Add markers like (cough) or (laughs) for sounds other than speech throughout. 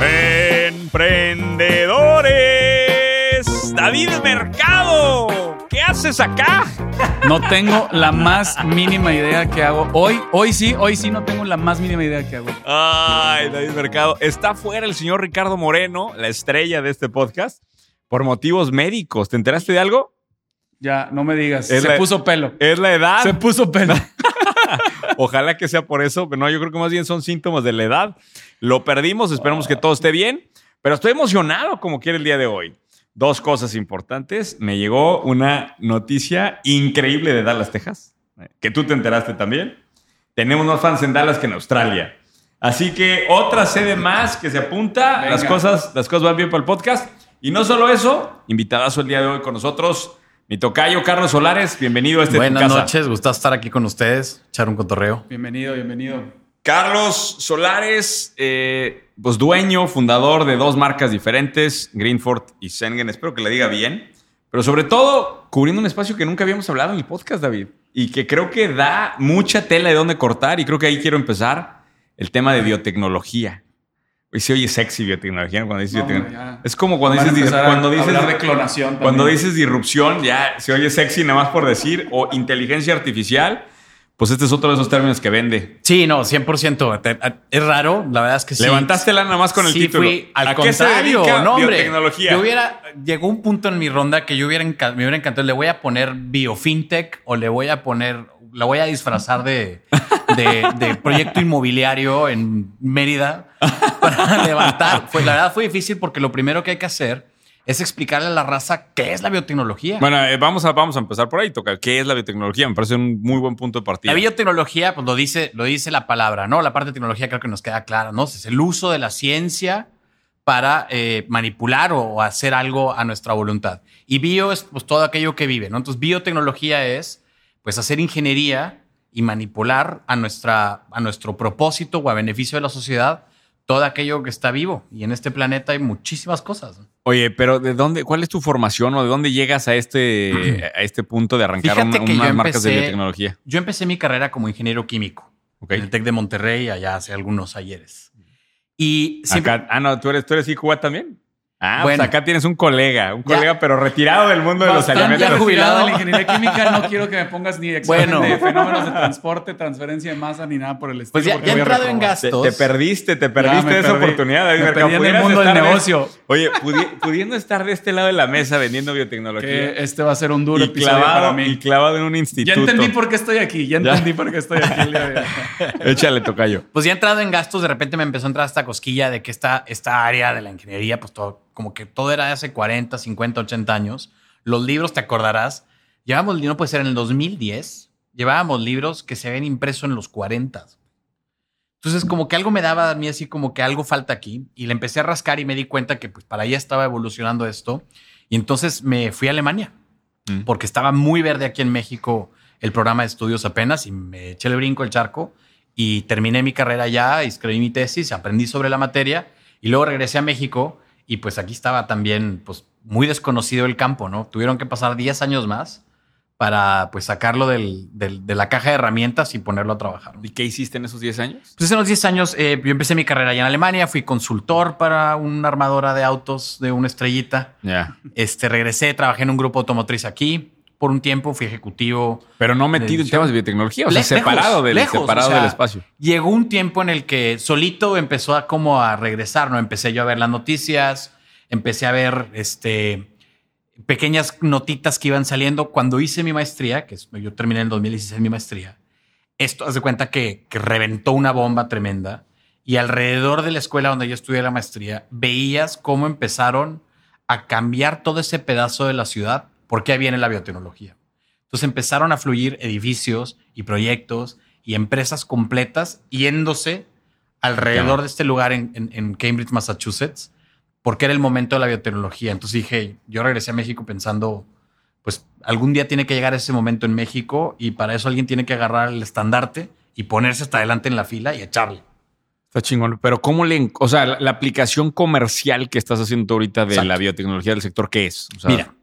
Emprendedores. David Mercado, ¿qué haces acá? No tengo la más mínima idea que hago. Hoy, hoy sí, hoy sí no tengo la más mínima idea que hago. Ay, David Mercado. Está fuera el señor Ricardo Moreno, la estrella de este podcast, por motivos médicos. ¿Te enteraste de algo? Ya, no me digas. Es Se la- puso pelo. Es la edad. Se puso pelo. (laughs) Ojalá que sea por eso, pero no, yo creo que más bien son síntomas de la edad. Lo perdimos, esperamos que todo esté bien, pero estoy emocionado como quiere el día de hoy. Dos cosas importantes. Me llegó una noticia increíble de Dallas, Texas, que tú te enteraste también. Tenemos más fans en Dallas que en Australia. Así que otra sede más que se apunta. Venga. Las cosas, las cosas van bien para el podcast. Y no solo eso, invitadazo el día de hoy con nosotros, mi tocayo Carlos Solares. Bienvenido a este tu Buenas casa. noches, gusta estar aquí con ustedes, echar un cotorreo. bienvenido, bienvenido. Carlos Solares, eh, pues dueño, fundador de dos marcas diferentes, Greenford y Sengen. Espero que le diga bien. Pero sobre todo, cubriendo un espacio que nunca habíamos hablado en el podcast, David. Y que creo que da mucha tela de dónde cortar. Y creo que ahí quiero empezar el tema de biotecnología. Y se oye sexy biotecnología ¿no? cuando dices No, biotecnología. Es como cuando Van dices, cuando dices, de clonación también. cuando dices disrupción, ya se oye sexy nada más por decir, o inteligencia artificial. Pues este es otro de esos términos que vende. Sí, no, 100%. Te- Es raro, la verdad es que sí. Levantaste la nada más con el Sí, título. fui al ¿A qué se contrario, no, hombre. biotecnología? Yo hubiera, llegó un punto en mi ronda que yo hubiera me hubiera encantado. Le voy a poner biofintech o le voy a poner, la voy a disfrazar de, de, de proyecto inmobiliario en Mérida para (laughs) levantar. Pues la verdad fue difícil porque lo primero que hay que hacer es explicarle a la raza qué es la biotecnología. Bueno, eh, vamos, a, vamos a empezar por ahí, toca. ¿Qué es la biotecnología? Me parece un muy buen punto de partida. La biotecnología, pues lo dice, lo dice la palabra, ¿no? La parte de tecnología creo que nos queda clara, ¿no? Es el uso de la ciencia para eh, manipular o hacer algo a nuestra voluntad. Y bio es pues todo aquello que vive, ¿no? Entonces biotecnología es pues hacer ingeniería y manipular a, nuestra, a nuestro propósito o a beneficio de la sociedad todo aquello que está vivo. Y en este planeta hay muchísimas cosas. Oye, pero ¿de dónde, cuál es tu formación o de dónde llegas a este, a este punto de arrancar Fíjate una- que unas marcas de biotecnología? Yo empecé mi carrera como ingeniero químico en el TEC de Monterrey allá hace algunos ayeres. Y siempre, Acá, ah, no, tú eres, tú eres IQA también. Ah, Bueno. pues acá tienes un colega, un Ya. colega, pero retirado del mundo de los alimentos. ya jubilado jubilado. de la ingeniería química. No quiero que me pongas ni examen Bueno. de fenómenos de transporte, transferencia de masa, ni nada por el estilo. Pues ya- a entrado en. Te, gastos. te perdiste, te perdiste de esa perdí. oportunidad. David Me perdí en el mundo del de- negocio. oye, pudi- pudiendo estar de este lado de la mesa vendiendo biotecnología Que este va a ser un duro y episodio para clavado, mí. y clavado en un instituto. Ya entendí por qué estoy aquí. Ya Ya. entendí por qué estoy aquí. (laughs) Échale, tocayo. Pues ya entrado en gastos, de repente me empezó a entrar esta cosquilla de que esta, esta área de la ingeniería, pues todo, como que todo era de hace 40, 50, 80 años. Los libros, te acordarás, llevábamos, no puede ser en el 2010, llevábamos libros que se habían impreso en los 40. Entonces, como que algo me daba a mí así como que algo falta aquí. Y le empecé a rascar y me di cuenta que pues para allá estaba evolucionando esto. Y entonces me fui a Alemania Mm. porque estaba muy verde aquí en México el programa de estudios apenas y me eché el brinco el charco y terminé mi carrera allá, escribí mi tesis, aprendí sobre la materia y luego regresé a México y pues aquí estaba también pues muy desconocido el campo, ¿no? Tuvieron que pasar 10 años más para pues sacarlo del- del- de la caja de herramientas y ponerlo a trabajar. ¿Y qué hiciste en esos 10 años? Pues en los 10 años eh, yo empecé mi carrera allá en Alemania, fui consultor para una armadora de autos de una estrellita. Ya. Este, regresé, trabajé en un grupo automotriz aquí. Por un tiempo fui ejecutivo. Pero no metido en temas de biotecnología, o sea, Le- separado, lejos, del, lejos, separado o sea, del espacio. Llegó un tiempo en el que solito empezó a como a regresar, ¿no? Empecé yo a ver las noticias, empecé a ver este pequeñas notitas que iban saliendo. Cuando hice mi maestría, que es- yo terminé en el 2016 mi maestría, esto, haz de cuenta que, que reventó una bomba tremenda y alrededor de la escuela donde yo estudié la maestría, veías cómo empezaron a cambiar todo ese pedazo de la ciudad porque ahí viene la biotecnología. Entonces empezaron a fluir edificios y proyectos y empresas completas yéndose alrededor de este lugar en, en- en Cambridge, Massachusetts, porque era el momento de la biotecnología. Entonces dije, yo regresé a México pensando, pues algún día tiene que llegar ese momento en México y para eso alguien tiene que agarrar el estandarte y ponerse hasta adelante en la fila y echarle. Está chingón. Pero ¿cómo le... O sea, la, la aplicación comercial que estás haciendo ahorita de Exacto. la biotecnología del sector, ¿qué es? O sea, Mira,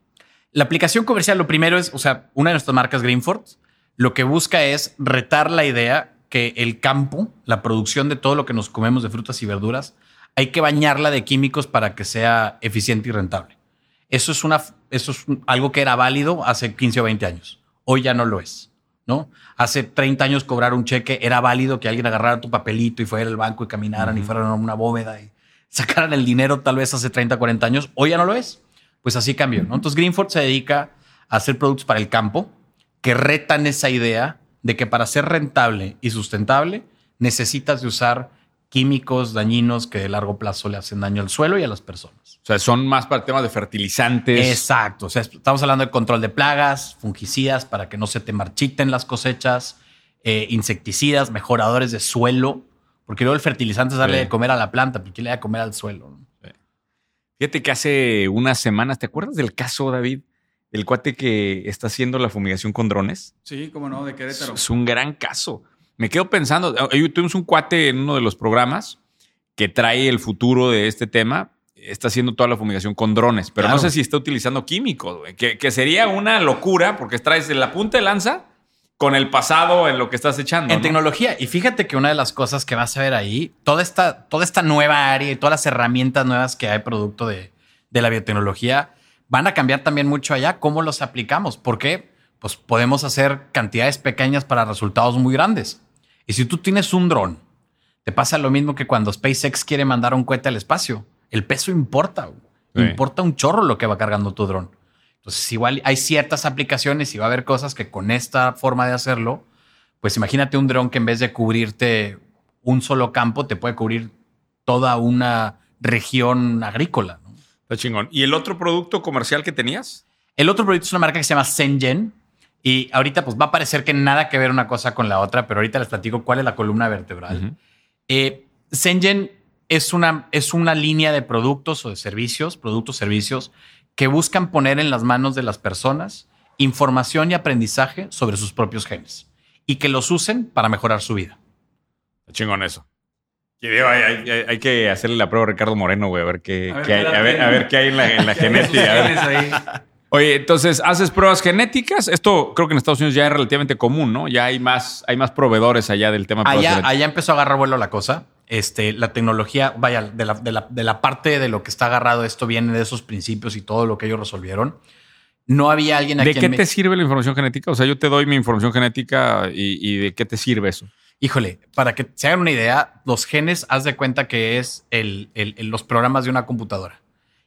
la aplicación comercial, lo primero es, o sea, una de nuestras marcas Greenford, lo que busca es retar la idea que el campo, la producción de todo lo que nos comemos de frutas y verduras, hay que bañarla de químicos para que sea eficiente y rentable. Eso es, una, eso es algo que era válido hace 15 o 20 años. Hoy ya no lo es. ¿no? Hace 30 años cobrar un cheque era válido que alguien agarrara tu papelito y fuera al banco y caminaran y fueran a una bóveda y sacaran el dinero tal vez hace 30, 40 años. Hoy ya no lo es. Pues así cambió. ¿no? Entonces Greenford se dedica a hacer productos para el campo que retan esa idea de que para ser rentable y sustentable necesitas de usar químicos dañinos que de largo plazo le hacen daño al suelo y a las personas. O sea, son más para temas de fertilizantes. Exacto. O sea, estamos hablando de control de plagas, fungicidas para que no se te marchiten las cosechas, eh, insecticidas, mejoradores de suelo, porque luego el fertilizante es darle Sí. de comer a la planta, porque le da de comer al suelo. ¿no? Fíjate que hace unas semanas, ¿te acuerdas del caso, David? El cuate que está haciendo la fumigación con drones. Sí, cómo no, de Es, Querétaro. es un gran caso. Me quedo pensando, eh, tuvimos un cuate en uno de los programas que trae el futuro de este tema. Está haciendo toda la fumigación con drones, pero no sé si está utilizando químicos, que sería una locura porque traes la punta de lanza con el pasado en lo que estás echando. En ¿no? tecnología. Y fíjate que una de las cosas que vas a ver ahí, toda esta, toda esta nueva área y todas las herramientas nuevas que hay producto de, de la biotecnología van a cambiar también mucho allá cómo los aplicamos. ¿Por qué? Pues podemos hacer cantidades pequeñas para resultados muy grandes. Y si tú tienes un dron, te pasa lo mismo que cuando SpaceX quiere mandar un cohete al espacio. El peso importa. Sí. Importa un chorro lo que va cargando tu dron. Entonces, igual hay ciertas aplicaciones y va a haber cosas que con esta forma de hacerlo, pues imagínate un dron que en vez de cubrirte un solo campo, te puede cubrir toda una región agrícola. ¿no? Está chingón. ¿Y el otro producto comercial que tenías? El otro proyecto es una marca que se llama Sengen. Y ahorita pues va a parecer que nada que ver una cosa con la otra, pero ahorita les platico cuál es la columna vertebral. Eh, Sengen es una, es una línea de productos o de servicios, productos, servicios, que buscan poner en las manos de las personas información y aprendizaje sobre sus propios genes y que los usen para mejorar su vida. Está chingón eso. Y digo, hay, hay- hay- hay que hacerle la prueba a Ricardo Moreno, güey, a ver qué, A ver qué hay, qué a ver, a ver qué hay en la, en la (laughs) genética. Oye, entonces haces pruebas genéticas. Esto creo que en Estados Unidos ya es relativamente común, ¿no? Ya hay más, hay más proveedores allá del tema Allá, allá empezó a agarrar vuelo la cosa. Este, la tecnología, vaya, de la, de, la, de la parte de lo que está agarrado, esto viene de esos principios y todo lo que ellos resolvieron. No había alguien a ¿De qué te sirve la información genética? O sea, yo te doy mi información genética y, y ¿de qué te sirve eso? Híjole, para que se hagan una idea, los genes, haz de cuenta que es el, el- el- los programas de una computadora.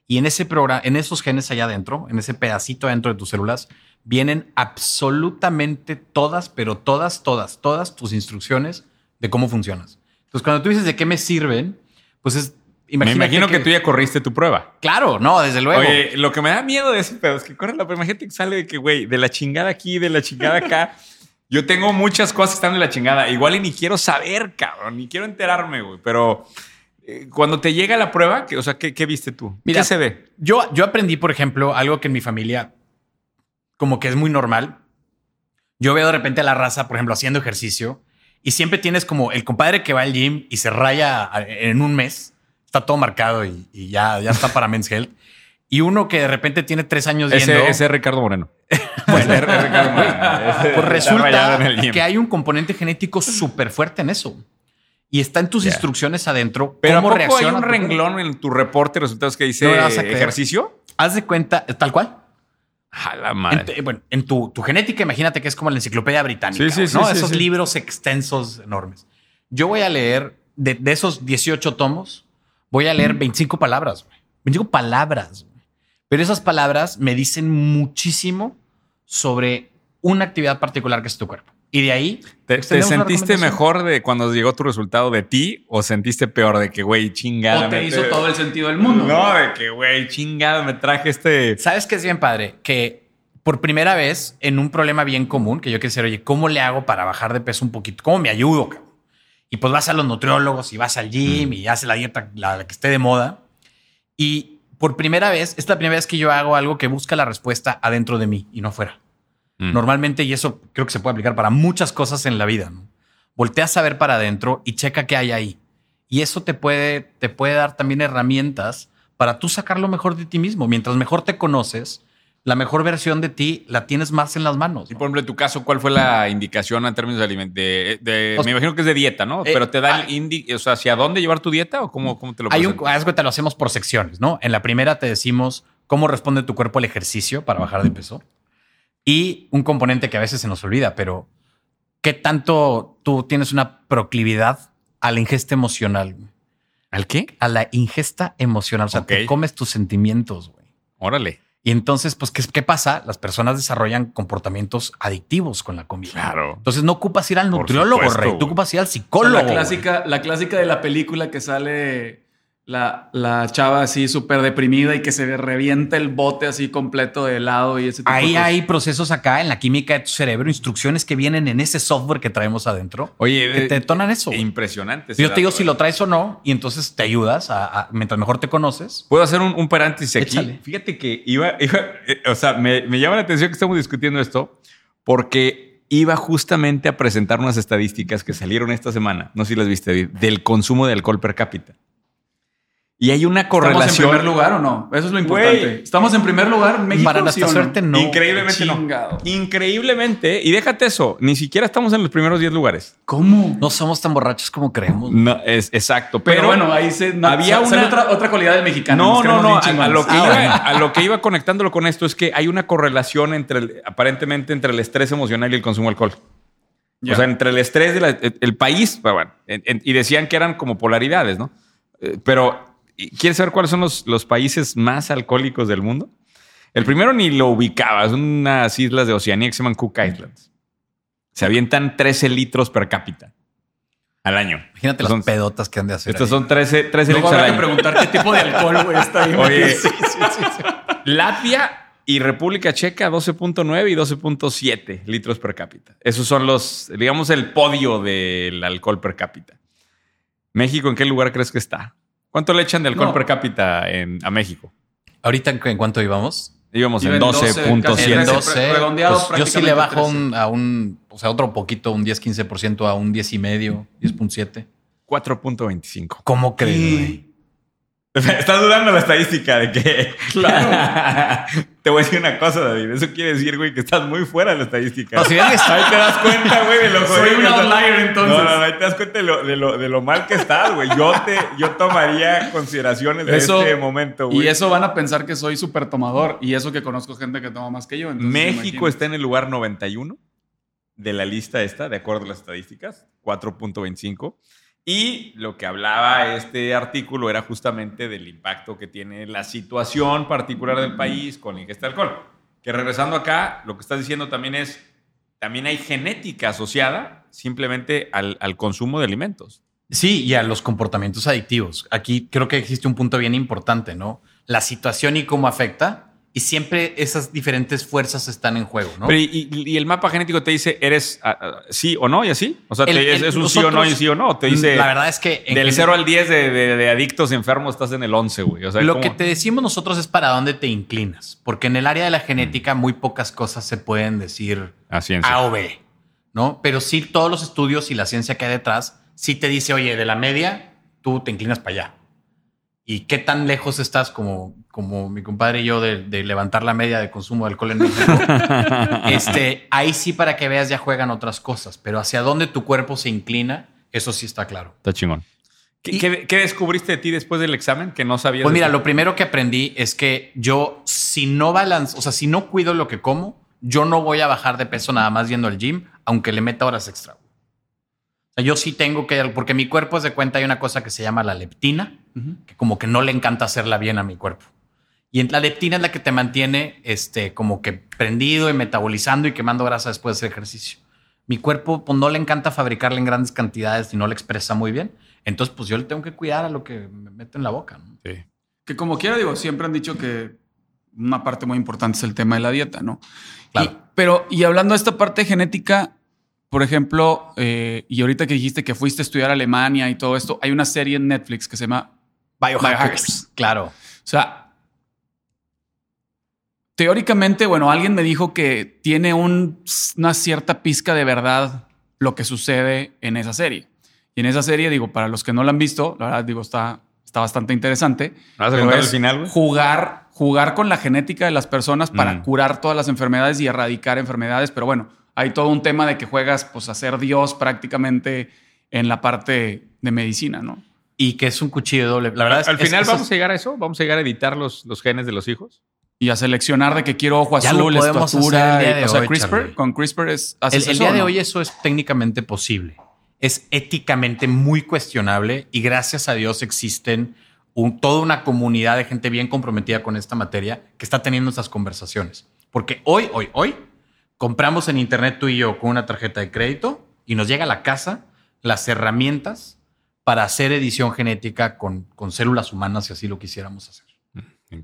Y en ese programa, en esos genes allá adentro, en ese pedacito adentro de tus células, vienen absolutamente todas, pero todas, todas, todas tus instrucciones de cómo funcionas. Entonces, cuando tú dices de qué me sirven, pues es. Me imagino que, tú ya corriste tu prueba. Claro, no, desde luego. Oye, lo que me da miedo de ese pedo es que corre la prueba. Imagínate que sale de que, güey, de la chingada aquí, de la chingada acá. (laughs) Yo tengo muchas cosas que están de la chingada. Igual y ni quiero saber, cabrón, ni quiero enterarme, güey. Pero eh, cuando te llega la prueba, que, o sea, ¿qué, qué viste tú? Mira, ¿Qué se ve? Yo, yo aprendí, por ejemplo, algo que en mi familia como que es muy normal. Yo veo de repente a la raza, por ejemplo, haciendo ejercicio y siempre tienes como el compadre que va al gym y se raya a- en un mes, está todo marcado y, y ya, ya está para Men's Health. Y uno que de repente tiene tres años yendo, Ese, ese es Ricardo Moreno. (laughs) Ese es Ricardo Moreno. Ese pues resulta que hay un componente genético súper fuerte en eso. Y está en tus instrucciones adentro. Pero ¿a cómo poco hay un cuerpo. renglón en tu reporte resultados que dice No a ejercicio? Haz de cuenta, tal cual. A la En, madre. bueno, en tu, tu genética, imagínate que es como la enciclopedia británica, Sí, sí, sí, ¿no? sí, Esos libros extensos, enormes. Yo voy a leer, de, de esos 18 tomos, voy a leer 25 palabras, güey. 25 palabras. güey. Pero esas palabras me dicen muchísimo sobre una actividad particular que es tu cuerpo. Y de ahí... ¿Te, pues, te sentiste mejor de cuando llegó tu resultado de ti o sentiste peor de que, güey, chingada? O te me- hizo todo el sentido del mundo. No, de que, güey, chingada, me traje este. ¿Sabes qué es bien padre? Que por primera vez en un problema bien común, que yo quisiera, oye, ¿cómo le hago para bajar de peso un poquito? ¿Cómo me ayudo? cabrón? Y pues vas a los nutriólogos y vas al gym y haces la dieta, la, la que esté de moda. Y por primera vez, esta es la primera vez que yo hago algo que busca la respuesta adentro de mí y no afuera. Mm. Normalmente, y eso creo que se puede aplicar para muchas cosas en la vida, ¿no? Volteas a ver para adentro y checa qué hay ahí. Y eso te puede, te puede dar también herramientas para tú sacar lo mejor de ti mismo. Mientras mejor te conoces, La mejor versión de ti la tienes más en las manos. Y por ejemplo, en tu caso, ¿cuál fue la indicación en términos de sea, me imagino que es de dieta, ¿no? eh, Pero te da ah, el indi, o sea, hacia dónde llevar tu dieta o cómo, cómo te lo Hay un, presentan? haz cuenta, lo hacemos por secciones, ¿no? En la primera te decimos cómo responde tu cuerpo al ejercicio para bajar de peso. Y un componente que a veces se nos olvida, pero ¿qué tanto tú tienes una proclividad a la ingesta emocional? güey? ¿Al qué? A la ingesta emocional. O sea, te comes tus sentimientos, güey. Órale. Y entonces, pues, ¿qué, ¿qué pasa? Las personas desarrollan comportamientos adictivos con la comida. Claro. Entonces no ocupas ir al nutriólogo, supuesto, rey. Tú ocupas ir al O sea, psicólogo. la clásica, la clásica de la película que sale la, la chava así súper deprimida y que se revienta el bote así completo de helado y ese tipo de Ahí hay procesos acá en la química de tu cerebro, instrucciones que vienen en ese software que traemos adentro. Oye, que eh, te detonan eso. impresionante. Yo te digo si eh. lo traes o no, y entonces te ayudas a, a- mientras mejor te conoces. Puedo hacer un, un paréntesis aquí. Échale. Fíjate que iba, iba, eh, o sea, me, me llama la atención que estamos discutiendo esto porque iba justamente a presentar unas estadísticas que salieron esta semana, no sé si las viste, David, del consumo de alcohol per cápita. Y hay una ¿Estamos correlación. en primer lugar o no? Eso es lo importante. ¿Estamos en primer lugar? México, Para ¿sí nuestra no? suerte, no. Increíblemente Chingado. no. Increíblemente. Y déjate eso, ni siquiera estamos en los primeros 10 lugares. ¿Cómo? No somos tan borrachos como creemos. No, es exacto. Pero, Pero, bueno, ahí se, había una- otra, otra cualidad del mexicano. No, no, no. bien A, a chingones. lo que Ah, iba, bueno. a lo que iba conectándolo con esto es que hay una correlación entre el- aparentemente entre el estrés emocional y el consumo de alcohol. O sea, entre el estrés del país, pero bueno, en- en- y decían que eran como polaridades, ¿no? Eh, Pero, ¿y ¿quieres saber cuáles son los, los países más alcohólicos del mundo? El primero ni lo ubicaba, son unas islas de Oceanía que se llaman Cook Islands. Se avientan 13 litros per cápita al año. Imagínate las pedotas que han de hacer. Estos ahí. son 13, 13 Luego litros al habrá que año. preguntar qué tipo de alcohol, güey, está ahí. Oye, (laughs) Sí, sí, sí, sí. Latvia y República Checa 12.9 y 12.7 litros per cápita. Esos son los, digamos, el podio del alcohol per cápita. México, ¿en qué lugar crees que está? ¿Cuánto le echan de alcohol No. per cápita en, a México? Ahorita, ¿en cuánto íbamos? Íbamos en en 12, casi En 12.7. 13. 12. redondeado Pues yo sí le bajo 13. un- a un, o sea, otro poquito, un 10-15% a un 10 y medio, 10.7. 4.25. ¿Cómo crees? (laughs) Estás dudando la estadística de que. Claro. (laughs) Te voy a decir una cosa, David. Eso quiere decir, güey, que estás muy fuera de la estadística. No, si Ahí te das cuenta, güey, de lo Soy un outlier, entonces. No, no, no, ahí te das cuenta de lo, de lo, de lo mal que estás, güey. Yo, te, yo tomaría consideraciones de Eso- este momento, güey. Y eso van a pensar que soy súper tomador. Y eso que conozco gente que toma más que yo. México está en el lugar 91 de la lista esta, de acuerdo a las estadísticas, 4.25. Y lo que hablaba este artículo era justamente del impacto que tiene la situación particular del país con la ingesta de alcohol. Que regresando acá, lo que estás diciendo también es, también hay genética asociada simplemente al, al consumo de alimentos. Sí, y a los comportamientos adictivos. Aquí creo que existe un punto bien importante, ¿no? La situación y cómo afecta. Y siempre esas diferentes fuerzas están en juego, ¿no? Pero y, y- y el mapa genético te dice, ¿eres ah, ah, sí o no y así? O sea, te- El- es, un sí o no y sí o no. Te dice, La verdad es que del general- 0 al 10 de, de- de adictos enfermos estás en el 11, güey. O sea, Lo que te decimos nosotros es para dónde te inclinas, porque en el área de la genética muy pocas cosas se pueden decir A ciencia. A o B, ¿no? Pero sí todos los estudios y la ciencia que hay detrás sí te dice, oye, de la media tú te inclinas para allá. ¿Y qué tan lejos estás como, como mi compadre y yo de, de levantar la media de consumo de alcohol en México? (laughs) este, ahí sí para que veas ya juegan otras cosas, pero hacia dónde tu cuerpo se inclina, eso sí está claro. Está chingón. ¿Qué, Y- qué- qué descubriste de ti después del examen que no sabías? Pues mira, lo primero que aprendí es que yo, si no balance, o sea, si no cuido lo que como, yo no voy a bajar de peso nada más yendo al gym, aunque le meta horas extra. O sea, yo sí tengo que, porque mi cuerpo es de cuenta, hay una cosa que se llama la leptina, Que como que no le encanta hacerla bien a mi cuerpo. Y en- la leptina es la que te mantiene este, como que prendido y metabolizando y quemando grasa después de hacer ejercicio. Mi cuerpo pues, no le encanta fabricarla en grandes cantidades y no la expresa muy bien. Entonces, pues yo le tengo que cuidar a lo que me meto en la boca. ¿no? Sí. Que como quiera, digo, siempre han dicho que una parte muy importante es el tema de la dieta, ¿no? Claro. Y- pero, y hablando de esta parte genética, por ejemplo, eh, y ahorita que dijiste que fuiste a estudiar a Alemania y todo esto, hay una serie en Netflix que se llama Biohackers. Claro. O sea, teóricamente, bueno, alguien me dijo que tiene un- una cierta pizca de verdad lo que sucede en esa serie. Y en esa serie, digo, para los que no la han visto, la verdad, digo, está, está bastante interesante. ¿Vas a el final? Jugar, jugar con la genética de las personas para Mm. curar todas las enfermedades y erradicar enfermedades. Pero bueno, hay todo un tema de que juegas pues, a ser Dios prácticamente en la parte de medicina, ¿no? Y que es un cuchillo de doble. La verdad es Al es- final eso- vamos a llegar a eso. Vamos a llegar a editar los, los genes de los hijos. Y a seleccionar de que quiero ojo Ya lo azul, podemos estatura. hacer el día y- de o sea, hoy, CRISPR, Charlie. con CRISPR es. El, ¿haces el eso día o de no? hoy eso es técnicamente posible. Es éticamente muy cuestionable y gracias a Dios existen un- toda una comunidad de gente bien comprometida con esta materia que está teniendo esas conversaciones. Porque hoy, hoy, hoy, compramos en internet tú y yo con una tarjeta de crédito y nos llega a la casa las herramientas para hacer edición genética con, con células humanas si así lo quisiéramos hacer.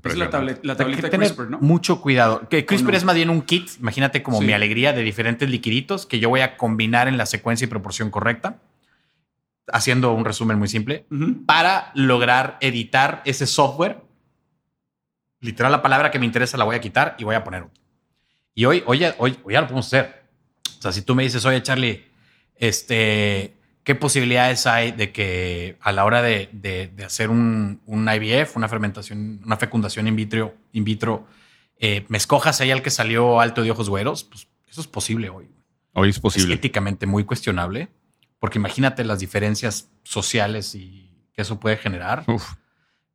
Es la, tablet- la Hay que tableta de tener CRISPR, ¿no? Mucho cuidado. Que CRISPR ¿O no? es más bien un kit, imagínate como Sí. mi alegría de diferentes liquiditos que yo voy a combinar en la secuencia y proporción correcta, haciendo un resumen muy simple, para lograr editar ese software. Literal, la palabra que me interesa la voy a quitar y voy a poner otra. Y hoy, hoy, hoy, hoy ya lo podemos hacer. O sea, si tú me dices, oye, Charlie, este, ¿qué posibilidades hay de que a la hora de, de- de hacer un, un IVF, una fermentación, una fecundación in vitro, in vitro eh, me escojas ahí al que salió alto de ojos güeros? Pues eso es posible hoy. Hoy es Es posible. éticamente muy cuestionable, porque imagínate las diferencias sociales y que eso puede generar. Uf.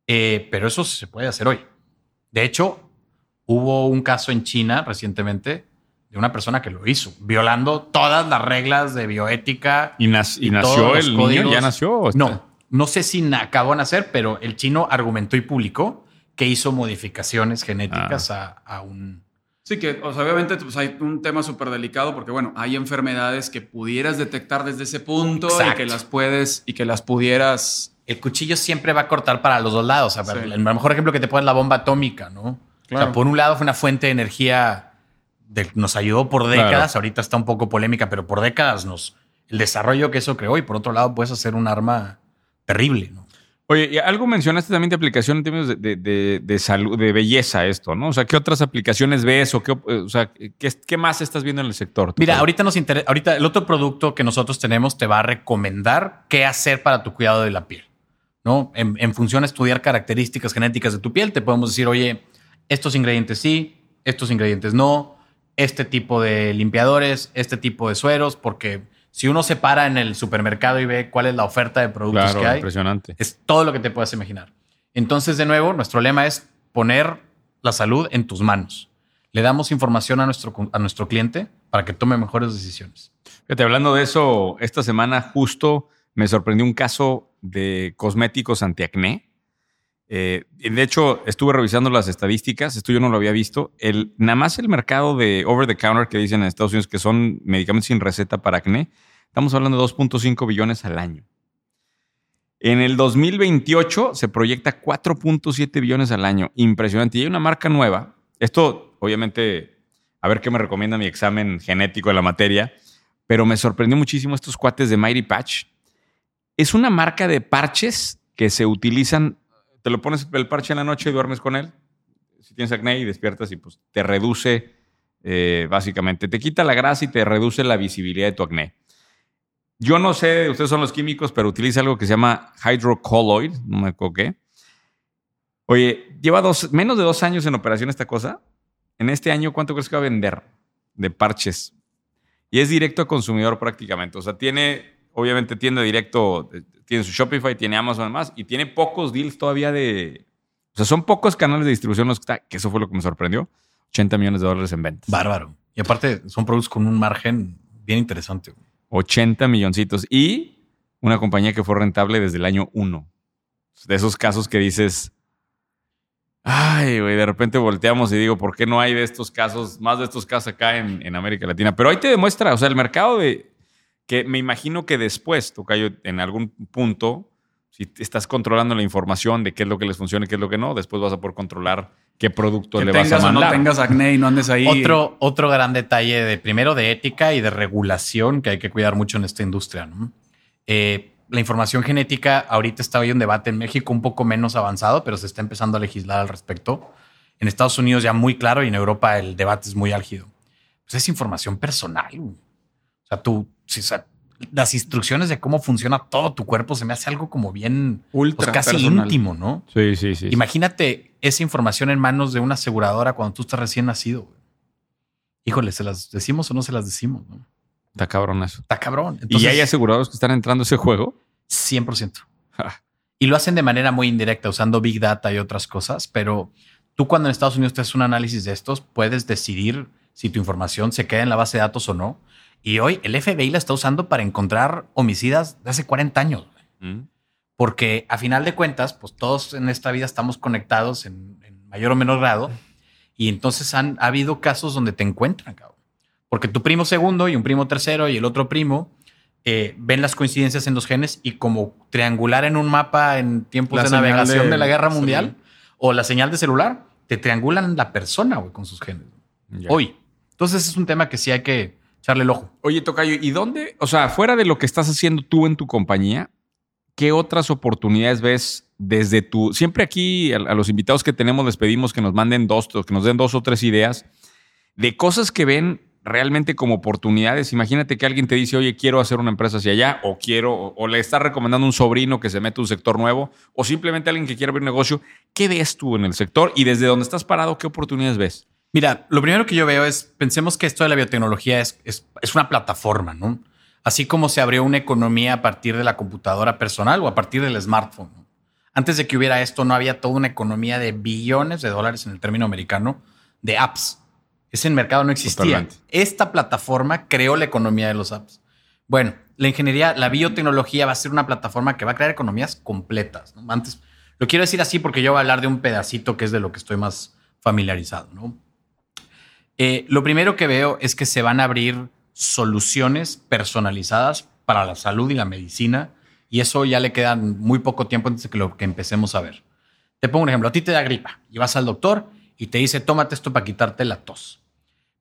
Eh, pero eso se puede hacer hoy. De hecho, hubo un caso en China recientemente de una persona que lo hizo, violando todas las reglas de bioética. ¿Y, nas- y Y nació todos los el niño? códigos. ¿Ya nació? No, no sé si acabó de nacer, pero el chino argumentó y publicó que hizo modificaciones genéticas Ah. a, a un... Sí, que o sea, obviamente pues, hay un tema súper delicado porque, bueno, hay enfermedades que pudieras detectar desde ese punto y que las puedes y que las pudieras. El cuchillo siempre va a cortar para los dos lados. Sí. El mejor ejemplo que te pone es la bomba atómica, ¿no? O Claro. sea, por un lado fue una fuente de energía de- nos ayudó por décadas. Claro. Ahorita está un poco polémica, pero por décadas nos el desarrollo que eso creó y por otro lado puedes hacer un arma terrible, ¿no? Oye, y algo mencionaste también de aplicación en términos de, de- de- de salud, de belleza esto, ¿no? O sea, ¿qué otras aplicaciones ves o qué, o sea, qué, qué más estás viendo en el sector? Mira, ahorita nos interesa, ahorita el otro producto que nosotros tenemos te va a recomendar qué hacer para tu cuidado de la piel, ¿no? En, en función a estudiar características genéticas de tu piel, te podemos decir, oye, estos ingredientes sí, estos ingredientes no, este tipo de limpiadores, este tipo de sueros, porque si uno se para en el supermercado y ve cuál es la oferta de productos Claro, que hay, impresionante. es todo lo que te puedas imaginar. Entonces, de nuevo, nuestro lema es poner la salud en tus manos. Le damos información a nuestro, a nuestro cliente para que tome mejores decisiones. Fíjate, hablando de eso, esta semana justo me sorprendió un caso de cosméticos antiacné. Eh, de hecho, estuve revisando las estadísticas, esto yo no lo había visto. El, nada más el mercado de over the counter que dicen en Estados Unidos que son medicamentos sin receta para acné, estamos hablando de 2.5 billones al año. En el 2028 se proyecta 4.7 billones al año. Impresionante. Y hay una marca nueva. Esto, obviamente, a ver qué me recomienda mi examen genético de la materia, pero me sorprendió muchísimo estos cuates de Mighty Patch. Es una marca de parches que se utilizan. Te lo pones el parche en la noche y duermes con él. Si tienes acné y despiertas y pues te reduce, eh, básicamente, te quita la grasa y te reduce la visibilidad de tu acné. Yo no sé, ustedes son los químicos, pero utiliza algo que se llama hydrocolloid, no me acuerdo qué. Oye, lleva dos, menos de dos años en operación esta cosa. En este año, ¿cuánto crees que va a vender de parches? Y es directo a consumidor prácticamente. O sea, tiene, obviamente, tienda directo, eh, tiene su Shopify, tiene Amazon además, y tiene pocos deals todavía de. O sea, son pocos canales de distribución los que está, que eso fue lo que me sorprendió. 80 millones de dólares en ventas. Bárbaro. Y aparte, son productos con un margen bien interesante. 80 milloncitos. Y una compañía que fue rentable desde el año 1. De esos casos que dices, ay, güey, de repente volteamos y digo, ¿por qué no hay de estos casos, más de estos casos acá en, en América Latina? Pero ahí te demuestra, o sea, el mercado de, que me imagino que después, Tocayo, en algún punto, si estás controlando la información de qué es lo que les funciona y qué es lo que no, después vas a poder controlar qué producto Que le vas a o no mandar. tengas acné y no andes ahí. Otro, otro gran detalle de primero de ética y de regulación que hay que cuidar mucho en esta industria. ¿no? Eh, la información genética ahorita está hoy en debate en México un poco menos avanzado, pero se está empezando a legislar al respecto. En Estados Unidos ya muy claro y en Europa el debate es muy álgido. Pues es información personal. O sea, tú, si, o sea, las instrucciones de cómo funciona todo tu cuerpo se me hace algo como bien Ultra pues, casi personal. íntimo, ¿no? Sí, sí, sí. Imagínate esa información en manos de una aseguradora cuando tú estás recién nacido. güey. Híjole, ¿se las decimos o no se las decimos? no? Está cabrón eso. Está cabrón. ¿Y Entonces, hay asegurados que están entrando a ese juego? 100%. Ja. Y lo hacen de manera muy indirecta, usando Big Data y otras cosas, pero tú cuando en Estados Unidos te haces un análisis de estos, puedes decidir si tu información se queda en la base de datos o no. Y hoy el FBI la está usando para encontrar homicidas de hace 40 años. Mm. Porque a final de cuentas, pues todos en esta vida estamos conectados en, en mayor o menor grado. Y entonces han ha habido casos donde te encuentran, cabrón. Porque tu primo segundo y un primo tercero y el otro primo eh, ven las coincidencias en los genes y como triangular en un mapa en tiempos La de navegación de, de- la guerra mundial o la señal de celular, te triangulan la persona, güey, con sus genes. Hoy. Entonces es un tema que sí hay que echarle el ojo. Oye, Tocayo, ¿y dónde, o sea, fuera de lo que estás haciendo tú en tu compañía, qué otras oportunidades ves desde tu... Siempre aquí a, los invitados que tenemos les pedimos que nos manden dos, que nos den dos o tres ideas de cosas que ven realmente como oportunidades. Imagínate que alguien te dice, oye, quiero hacer una empresa hacia allá, o quiero, o, le estás recomendando a un sobrino que se mete a un sector nuevo, o simplemente alguien que quiere abrir negocio. ¿Qué ves tú en el sector? Y desde donde estás parado, ¿qué oportunidades ves? Mira, lo primero que yo veo es, pensemos que esto de la biotecnología es, es, es una plataforma, ¿no? Así como se abrió una economía a partir de la computadora personal o a partir del smartphone. ¿no? Antes de que hubiera esto, no había toda una economía de billones de dólares en el término americano de apps. Ese mercado no existía. Totalmente. Esta plataforma creó la economía de los apps. Bueno, la ingeniería, la biotecnología va a ser una plataforma que va a crear economías completas. ¿no? Antes, lo quiero decir así porque yo voy a hablar de un pedacito que es de lo que estoy más familiarizado. ¿no? Eh, lo primero que veo es que se van a abrir soluciones personalizadas para la salud y la medicina y eso ya le queda muy poco tiempo antes de que lo que empecemos a ver. Te pongo un ejemplo, a ti te da gripa y vas al doctor y te dice, tómate esto para quitarte la tos.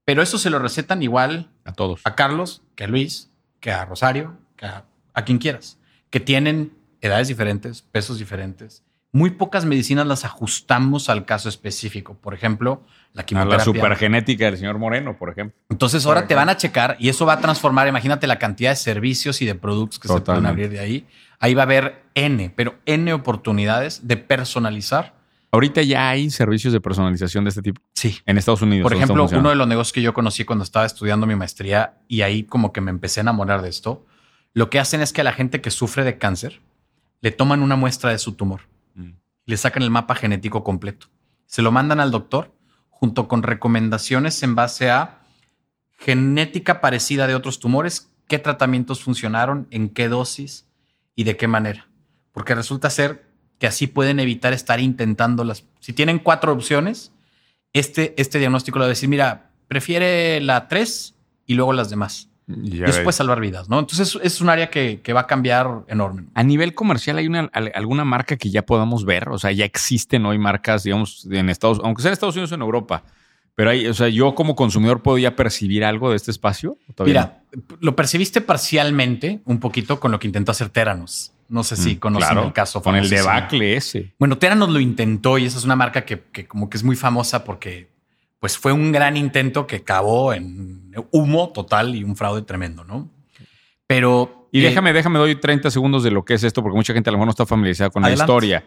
Pero eso se lo recetan igual A todos. a Carlos, que a Luis, que a Rosario, que a, a quien quieras, que tienen edades diferentes, pesos diferentes. Muy pocas medicinas las ajustamos al caso específico. Por ejemplo, la A quimioterapia. la supergenética del señor Moreno, por ejemplo. Entonces ahora te van a checar y eso va a transformar, imagínate la cantidad de servicios y de productos que se pueden abrir de ahí. Ahí va a haber N, pero N oportunidades de personalizar. Ahorita ya hay servicios de personalización de este tipo Sí. en Estados Unidos. Por ejemplo, uno de los negocios que yo conocí cuando estaba estudiando mi maestría y ahí como que me empecé a enamorar de esto, lo que hacen es que a la gente que sufre de cáncer le toman una muestra de su tumor. Le sacan el mapa genético completo, se lo mandan al doctor junto con recomendaciones en base a genética parecida de otros tumores, qué tratamientos funcionaron, en qué dosis y de qué manera. Porque resulta ser que así pueden evitar estar intentando las... Si tienen cuatro opciones, este, este diagnóstico le va a decir, mira, prefiere la 3 y luego las demás. Ya Y puede salvar vidas, ¿no? Entonces es un área que, que va a cambiar enorme. A nivel comercial, ¿hay una, al- alguna marca que ya podamos ver? O sea, ya existen hoy marcas, digamos, en Estados aunque sea en Estados Unidos o en Europa. Pero hay, o sea, yo como consumidor puedo ya percibir algo de este espacio. ¿O todavía Mira, lo percibiste parcialmente un poquito con lo que intentó hacer Teranos. No sé si Mm, conocen claro, el caso. Con el debacle ese. Bueno, Teranos lo intentó y esa es una marca que, que como que es muy famosa porque pues fue un gran intento que acabó en humo total y un fraude tremendo, ¿no? Pero... Y eh, déjame, déjame, doy 30 segundos de lo que es esto, porque mucha gente a lo mejor no está familiarizada con Adelante. la historia.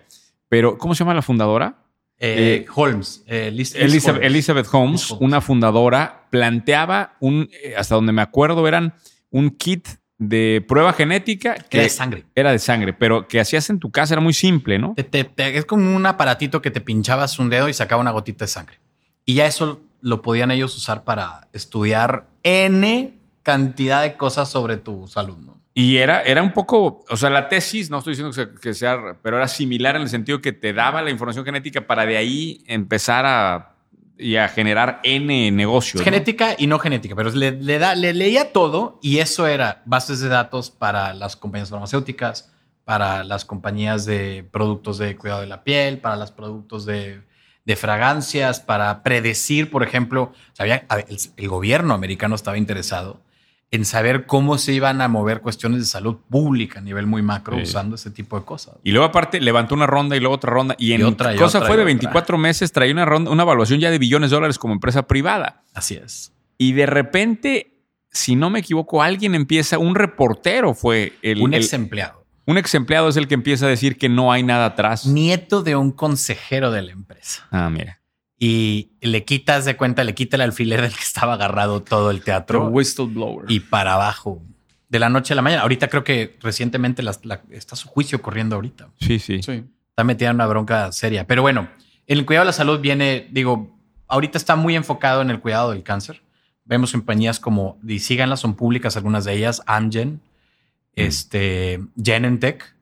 Pero, ¿cómo se llama la fundadora? eh, Holmes. eh, Elizabeth, Holmes. Elizabeth Holmes, una fundadora, planteaba un, hasta donde me acuerdo, eran un kit de prueba genética que Era de sangre. era de sangre, pero que hacías en tu casa era muy simple, ¿no? Te- te- te- es como un aparatito que te pinchabas un dedo y sacaba una gotita de sangre. Y ya eso lo podían ellos usar para estudiar N cantidad de cosas sobre tu salud, ¿no? Y era, era un poco, o sea, la tesis, no estoy diciendo que sea, que sea, pero era similar en el sentido que te daba la información genética para de ahí empezar a, y a generar N negocios. Genética y no genética, pero le, le da, le leía todo y eso era bases de datos para las compañías farmacéuticas, para las compañías de productos de cuidado de la piel, para los productos de, de fragancias, para predecir, por ejemplo, sabía, el, el gobierno americano estaba interesado en saber cómo se iban a mover cuestiones de salud pública a nivel muy macro Sí. usando ese tipo de cosas. Y luego aparte levantó una ronda y luego otra ronda. Y en Y otra, y cosa otra, fue de otra. 24 meses, traía una ronda, una evaluación ya de billones de dólares como empresa privada. Así es. Y de repente si no me equivoco, alguien empieza, un reportero fue el... un el- ex empleado. Un ex empleado es el que empieza a decir que no hay nada atrás. Nieto de un consejero de la empresa. Ah, mira. Y le quitas de cuenta, le quita el alfiler del que estaba agarrado todo el The teatro whistleblower. y para abajo. De la noche a la mañana. Ahorita creo que recientemente las- la- está su juicio corriendo ahorita. Sí, sí. sí. Está metida en una bronca seria. Pero bueno, el cuidado de la salud viene, digo, ahorita está muy enfocado en el cuidado del cáncer. Vemos compañías como, y síganlas, son públicas algunas de ellas, Amgen, este, Genentech.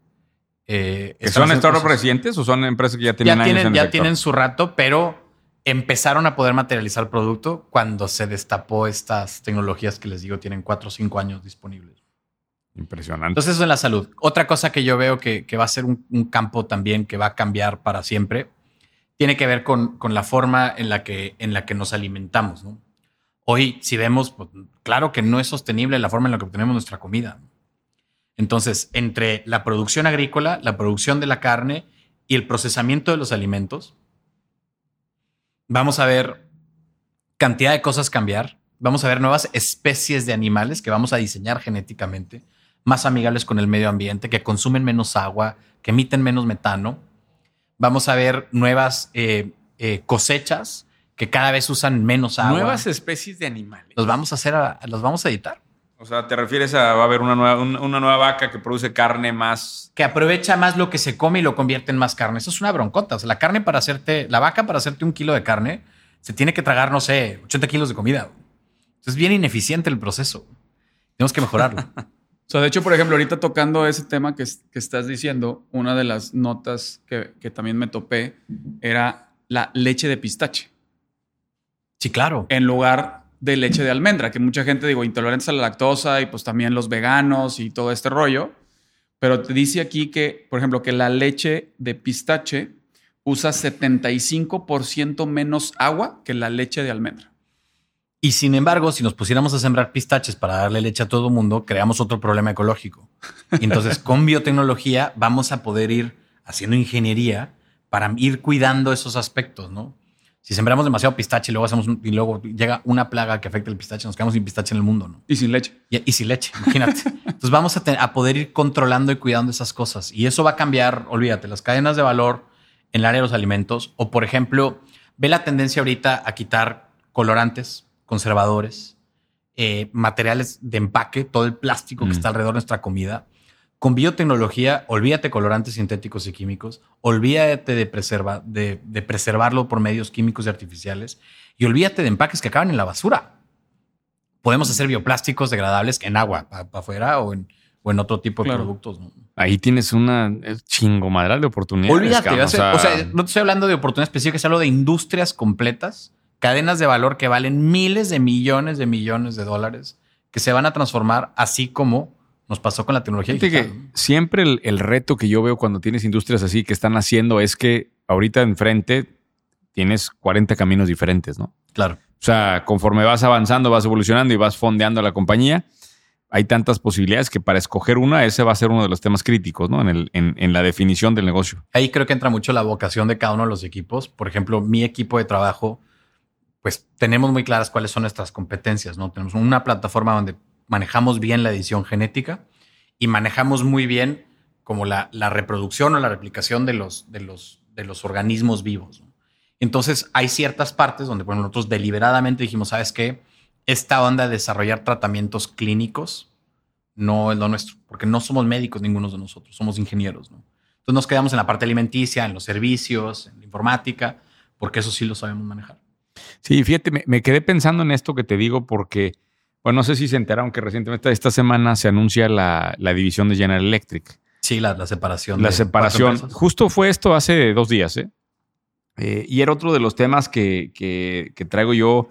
eh, ¿Que están ¿Son startups recientes o son empresas que ya tienen ya años tienen, en el ya sector? tienen su rato, pero empezaron a poder materializar el producto cuando se destapó estas tecnologías que les digo tienen cuatro o cinco años disponibles. Impresionante. Entonces eso en la salud. Otra cosa que yo veo que, que va a ser un, un campo también que va a cambiar para siempre, tiene que ver con, con la forma en la, que, en la que nos alimentamos. ¿no? Hoy, si vemos, pues, claro que no es sostenible la forma en la que obtenemos nuestra comida. Entonces, entre la producción agrícola, la producción de la carne y el procesamiento de los alimentos, vamos a ver cantidad de cosas cambiar. Vamos a ver nuevas especies de animales que vamos a diseñar genéticamente, más amigables con el medio ambiente, que consumen menos agua, que emiten menos metano. Vamos a ver nuevas eh, eh, cosechas que cada vez usan menos agua. Nuevas especies de animales. los vamos a hacer, a- los vamos a editar. O sea, ¿te refieres a va a haber una nueva, un- una nueva vaca que produce carne más? que aprovecha más lo que se come y lo convierte en más carne. Eso es una broncota. O sea, la carne para hacerte, la vaca para hacerte un kilo de carne, se tiene que tragar, no sé, 80 kilos de comida. Es bien ineficiente el proceso. Tenemos que mejorarlo. (laughs) O sea, de hecho, por ejemplo, ahorita tocando ese tema que, es- que estás diciendo, una de las notas que, que también me topé era la leche de pistache sí, claro. en lugar de leche de almendra, que mucha gente, digo, intolerantes a la lactosa y pues también los veganos y todo este rollo. Pero te dice aquí que, por ejemplo, que la leche de pistache usa 75% menos agua que la leche de almendra. Y sin embargo, si nos pusiéramos a sembrar pistaches para darle leche a todo el mundo, creamos otro problema ecológico. Y entonces, (laughs) con biotecnología vamos a poder ir haciendo ingeniería para ir cuidando esos aspectos, ¿no? Si sembramos demasiado pistache y luego hacemos un- y luego llega una plaga que afecta el pistache, nos quedamos sin pistache en el mundo, ¿no? Y sin leche. Y, y sin leche, imagínate. (laughs) Entonces vamos a poder ir controlando y cuidando esas cosas. Y eso va a cambiar, olvídate, las cadenas de valor en el área de los alimentos. O, por ejemplo, ve la tendencia ahorita a quitar colorantes, conservadores, eh, materiales de empaque, todo el plástico que Mm. está alrededor de nuestra comida. Con biotecnología, olvídate colorantes sintéticos y químicos, olvídate de, preserva, de, de preservarlo por medios químicos y artificiales y olvídate de empaques que acaban en la basura podemos hacer bioplásticos degradables en agua para afuera o en, o en otro tipo de Claro. productos. ¿no? Ahí tienes una chingomadral de oportunidades. Olvídate, o sea, o sea, no te estoy hablando de oportunidades específicas, hablo de industrias completas, cadenas de valor que valen miles de millones de millones de dólares que se van a transformar así como nos pasó con la tecnología Fíjate digital. que siempre el, el reto que yo veo cuando tienes industrias así que están haciendo es que ahorita enfrente tienes 40 caminos diferentes, ¿no? Claro. O sea, conforme vas avanzando, vas evolucionando y vas fondeando la compañía, hay tantas posibilidades que para escoger una, ese va a ser uno de los temas críticos, ¿no? En, el, en, en la definición del negocio. Ahí creo que entra mucho la vocación de cada uno de los equipos. Por ejemplo, mi equipo de trabajo, pues tenemos muy claras cuáles son nuestras competencias, ¿no? Tenemos una plataforma donde manejamos bien la edición genética y manejamos muy bien como la, la reproducción o la replicación de los, de los, de los organismos vivos. Entonces, hay ciertas partes donde bueno, nosotros deliberadamente dijimos, ¿sabes qué? Esta onda de desarrollar tratamientos clínicos no es lo nuestro, porque no somos médicos ninguno de nosotros, somos ingenieros, ¿no? Entonces nos quedamos en la parte alimenticia, en los servicios, en la informática, porque eso sí lo sabemos manejar. Sí, fíjate, me, me quedé pensando en esto que te digo porque, bueno, no sé si se enteraron que recientemente esta semana se anuncia la, la división de General Electric. Sí, la, la separación. La de separación. Justo fue esto hace dos días, ¿eh? Eh, y era otro de los temas que, que- que traigo yo.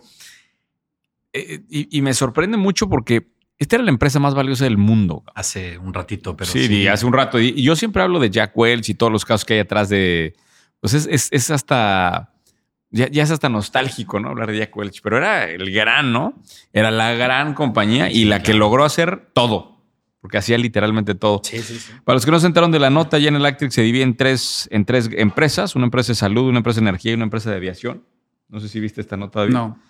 Eh, y, y me sorprende mucho porque esta era la empresa más valiosa del mundo. Hace un ratito, pero sí, y hace un rato. Y, y yo siempre hablo de Jack Welch y todos los casos que hay atrás de. Pues es, es- es hasta. Ya, ya es hasta nostálgico, ¿no? Hablar de Jack Welch, pero era el gran, ¿no? Era la gran compañía y la que logró hacer todo, porque hacía literalmente todo. Sí, sí, sí. Para los que no se enteraron de la nota, General Electric se divide en tres, en tres empresas: una empresa de salud, una empresa de energía y una empresa de aviación. No sé si viste esta nota, David. No.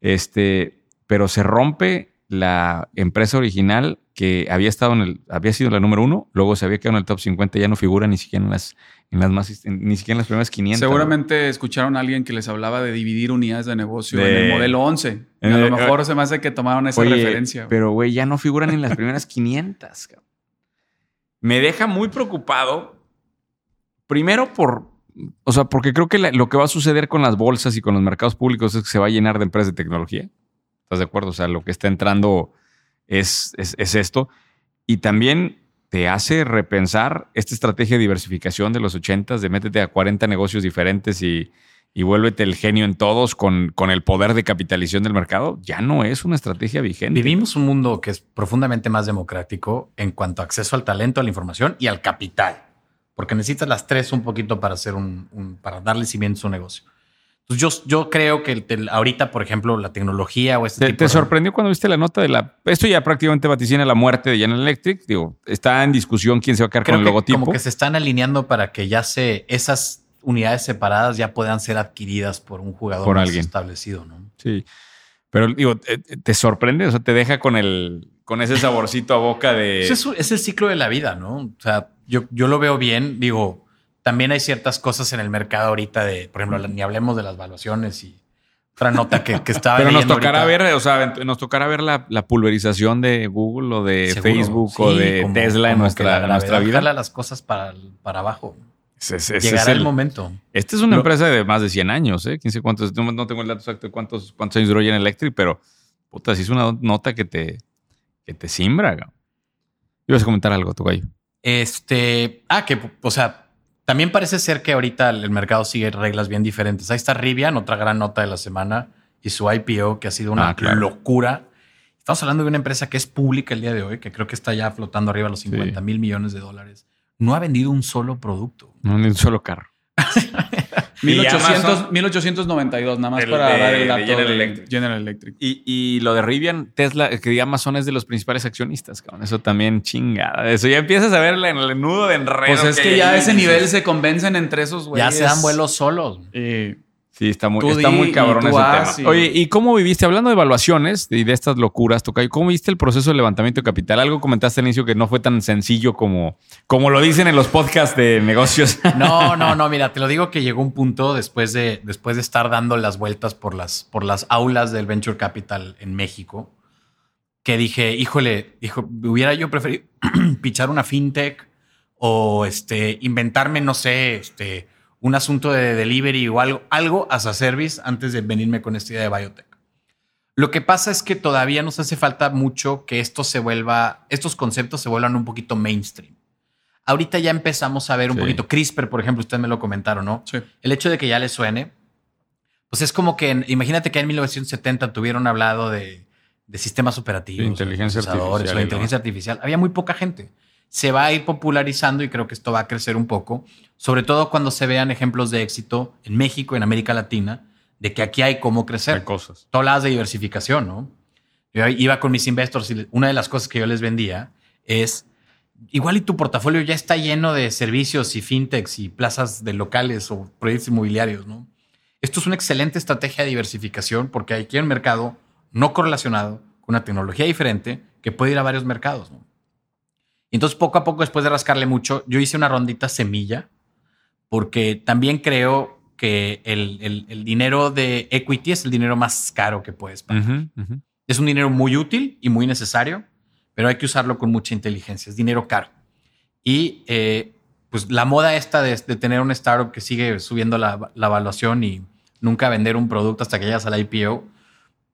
Este, pero se rompe la empresa original que había estado en el, había sido la número uno, luego se había quedado en el top 50, ya no figura ni siquiera en las, en las más, ni siquiera en las primeras 500. Seguramente escucharon a alguien que les hablaba de dividir unidades de negocio De- en el modelo 11. a Eh, lo mejor se me hace que tomaron esa Oye, referencia. Pero, güey, ya no figuran en las primeras 500. cabrón. Me deja muy preocupado. Primero por... O sea, porque creo que la- lo que va a suceder con las bolsas y con los mercados públicos es que se va a llenar de empresas de tecnología. ¿Estás de acuerdo? O sea, lo que está entrando es, es, es esto. Y también te hace repensar esta estrategia de diversificación de los 80 de métete a 40 negocios diferentes y, y vuélvete el genio en todos con, con el poder de capitalización del mercado. Ya no es una estrategia vigente. Vivimos un mundo que es profundamente más democrático en cuanto a acceso al talento, a la información y al capital, porque necesitas las tres un poquito para hacer un, para darle cimientos a un negocio. Entonces yo, yo creo que el ahorita, por ejemplo, la tecnología o este ¿Te, tipo te de- sorprendió cuando viste la nota de la... Esto ya prácticamente vaticina la muerte de General Electric. Digo, está en discusión quién se va a quedar Creo con el que logotipo. como que se están alineando para que ya se esas unidades separadas ya puedan ser adquiridas por un jugador Por más alguien. establecido, ¿no? Sí. Pero digo, ¿te, sorprende? O sea, te deja con el... Con ese saborcito a boca de... Pues es, es el ciclo de la vida, ¿no? O sea, yo, yo lo veo bien. Digo, también hay ciertas cosas en el mercado ahorita de, por ejemplo, ni hablemos de las valuaciones y otra nota que, que estaba Pero nos tocará ahorita. ver, o sea, nos tocará ver la, la pulverización de Google o de Seguro. Facebook o de como- Tesla en como nuestra, en nuestra vida. jala las cosas para, para abajo. Llegará es el, momento. Esta es una Lo- empresa de más de 100 años, ¿eh? 15 cuántos, no, no tengo el dato exacto de cuántos, cuántos años duró General Electric, pero puta, sí es una nota que te, que te simbra. Ibas a comentar algo, tu gallo. Este, ah, que, o sea, también parece ser que ahorita el mercado sigue reglas bien diferentes. Ahí está Rivian, otra gran nota de la semana, y su IPO, que ha sido una Ah, claro. locura. Estamos hablando de una empresa que es pública el día de hoy, que creo que está ya flotando arriba de los 50 mil millones de dólares. No ha vendido un solo producto. No, ni un solo carro. (laughs) 1800, Amazon- 1892, nada más El para de- dar el de dato General de Electric. General Electric. Y, y lo de Rivian, Tesla, que Amazon es de los principales accionistas, cabrón. Eso también chingada. Eso ya empiezas a ver en el nudo de enredo. Pues es que ya a ese nivel se convencen entre esos güeyes. ya se dan vuelos solos. Eh, Sí, está muy, Tú está di muy y cabrón tú ese tema. y- Oye, ¿y cómo viviste? Hablando de evaluaciones y de estas locuras, Tocayo, ¿cómo viste el proceso de levantamiento de capital? Algo comentaste al inicio que no fue tan sencillo como, como lo dicen en los podcasts de negocios. (laughs) No, no, no, mira, te lo digo que llegó un punto después de, después de estar dando las vueltas por las, por las aulas del Venture Capital en México, que dije, híjole, dijo, hubiera yo preferido (clears throat) pichar una fintech o este, inventarme, no sé, este, un asunto de delivery o algo, algo as a service antes de venirme con esta idea de biotech. Lo que pasa es que todavía nos hace falta mucho que esto se vuelva, estos conceptos se vuelvan un poquito mainstream. Ahorita ya empezamos a ver un Sí. poquito CRISPR, por ejemplo, ustedes me lo comentaron, ¿no? sí. El hecho de que ya le suene, pues es como que en- imagínate que en 1970 tuvieron hablado de, de sistemas operativos, De inteligencia artificial o inteligencia artificial. Había muy poca gente. Se va a ir popularizando y creo que esto va a crecer un poco, sobre todo cuando se vean ejemplos de éxito en México, en América Latina, de que aquí hay cómo crecer. De cosas. Tú hablabas de diversificación, ¿no? Yo iba con mis investors y una de las cosas que yo les vendía es, igual y tu portafolio ya está lleno de servicios y fintechs y plazas de locales o proyectos inmobiliarios, ¿no? Esto es una excelente estrategia de diversificación porque aquí hay un mercado no correlacionado con una tecnología diferente que puede ir a varios mercados, ¿no? Y entonces poco a poco, después de rascarle mucho, yo hice una rondita semilla porque también creo que el, el- el dinero de equity es el dinero más caro que puedes pagar. Es un dinero muy útil y muy necesario, pero hay que usarlo con mucha inteligencia. Es dinero caro. Y eh, pues la moda esta de, de tener un startup que sigue subiendo la, la evaluación y nunca vender un producto hasta que llegas al IPO,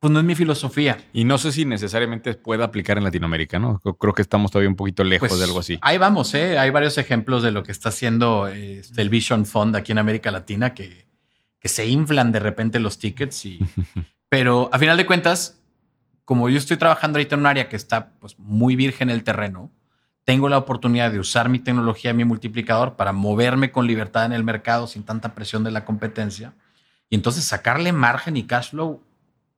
pues no es mi filosofía. Y no sé si necesariamente pueda aplicar en Latinoamérica, ¿no? Creo que estamos todavía un poquito lejos Pues, de algo así. Ahí vamos, ¿eh? Hay varios ejemplos de lo que está haciendo eh, el Vision Fund aquí en América Latina que, que se inflan de repente los tickets. Y, (laughs) pero a final de cuentas, como yo estoy trabajando ahorita en un área que está pues, muy virgen el terreno, tengo la oportunidad de usar mi tecnología, mi multiplicador para moverme con libertad en el mercado sin tanta presión de la competencia y entonces sacarle margen y cash flow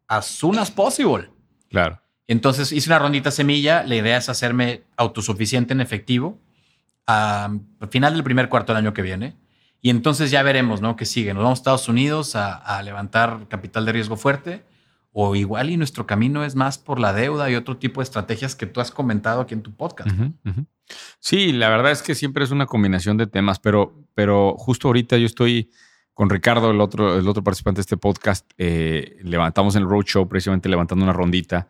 as soon as possible. Claro. Entonces hice una rondita semilla. La idea es hacerme autosuficiente en efectivo a- al final del primer cuarto del año que viene. Y entonces ya veremos, ¿no? ¿Qué sigue? ¿Nos vamos a Estados Unidos a, a levantar capital de riesgo fuerte? o igual y nuestro camino es más por la deuda y otro tipo de estrategias que tú has comentado aquí en tu podcast. Sí, la verdad es que siempre es una combinación de temas, pero, pero justo ahorita yo estoy con Ricardo, el otro, el otro participante de este podcast, eh, levantamos en el Roadshow precisamente levantando una rondita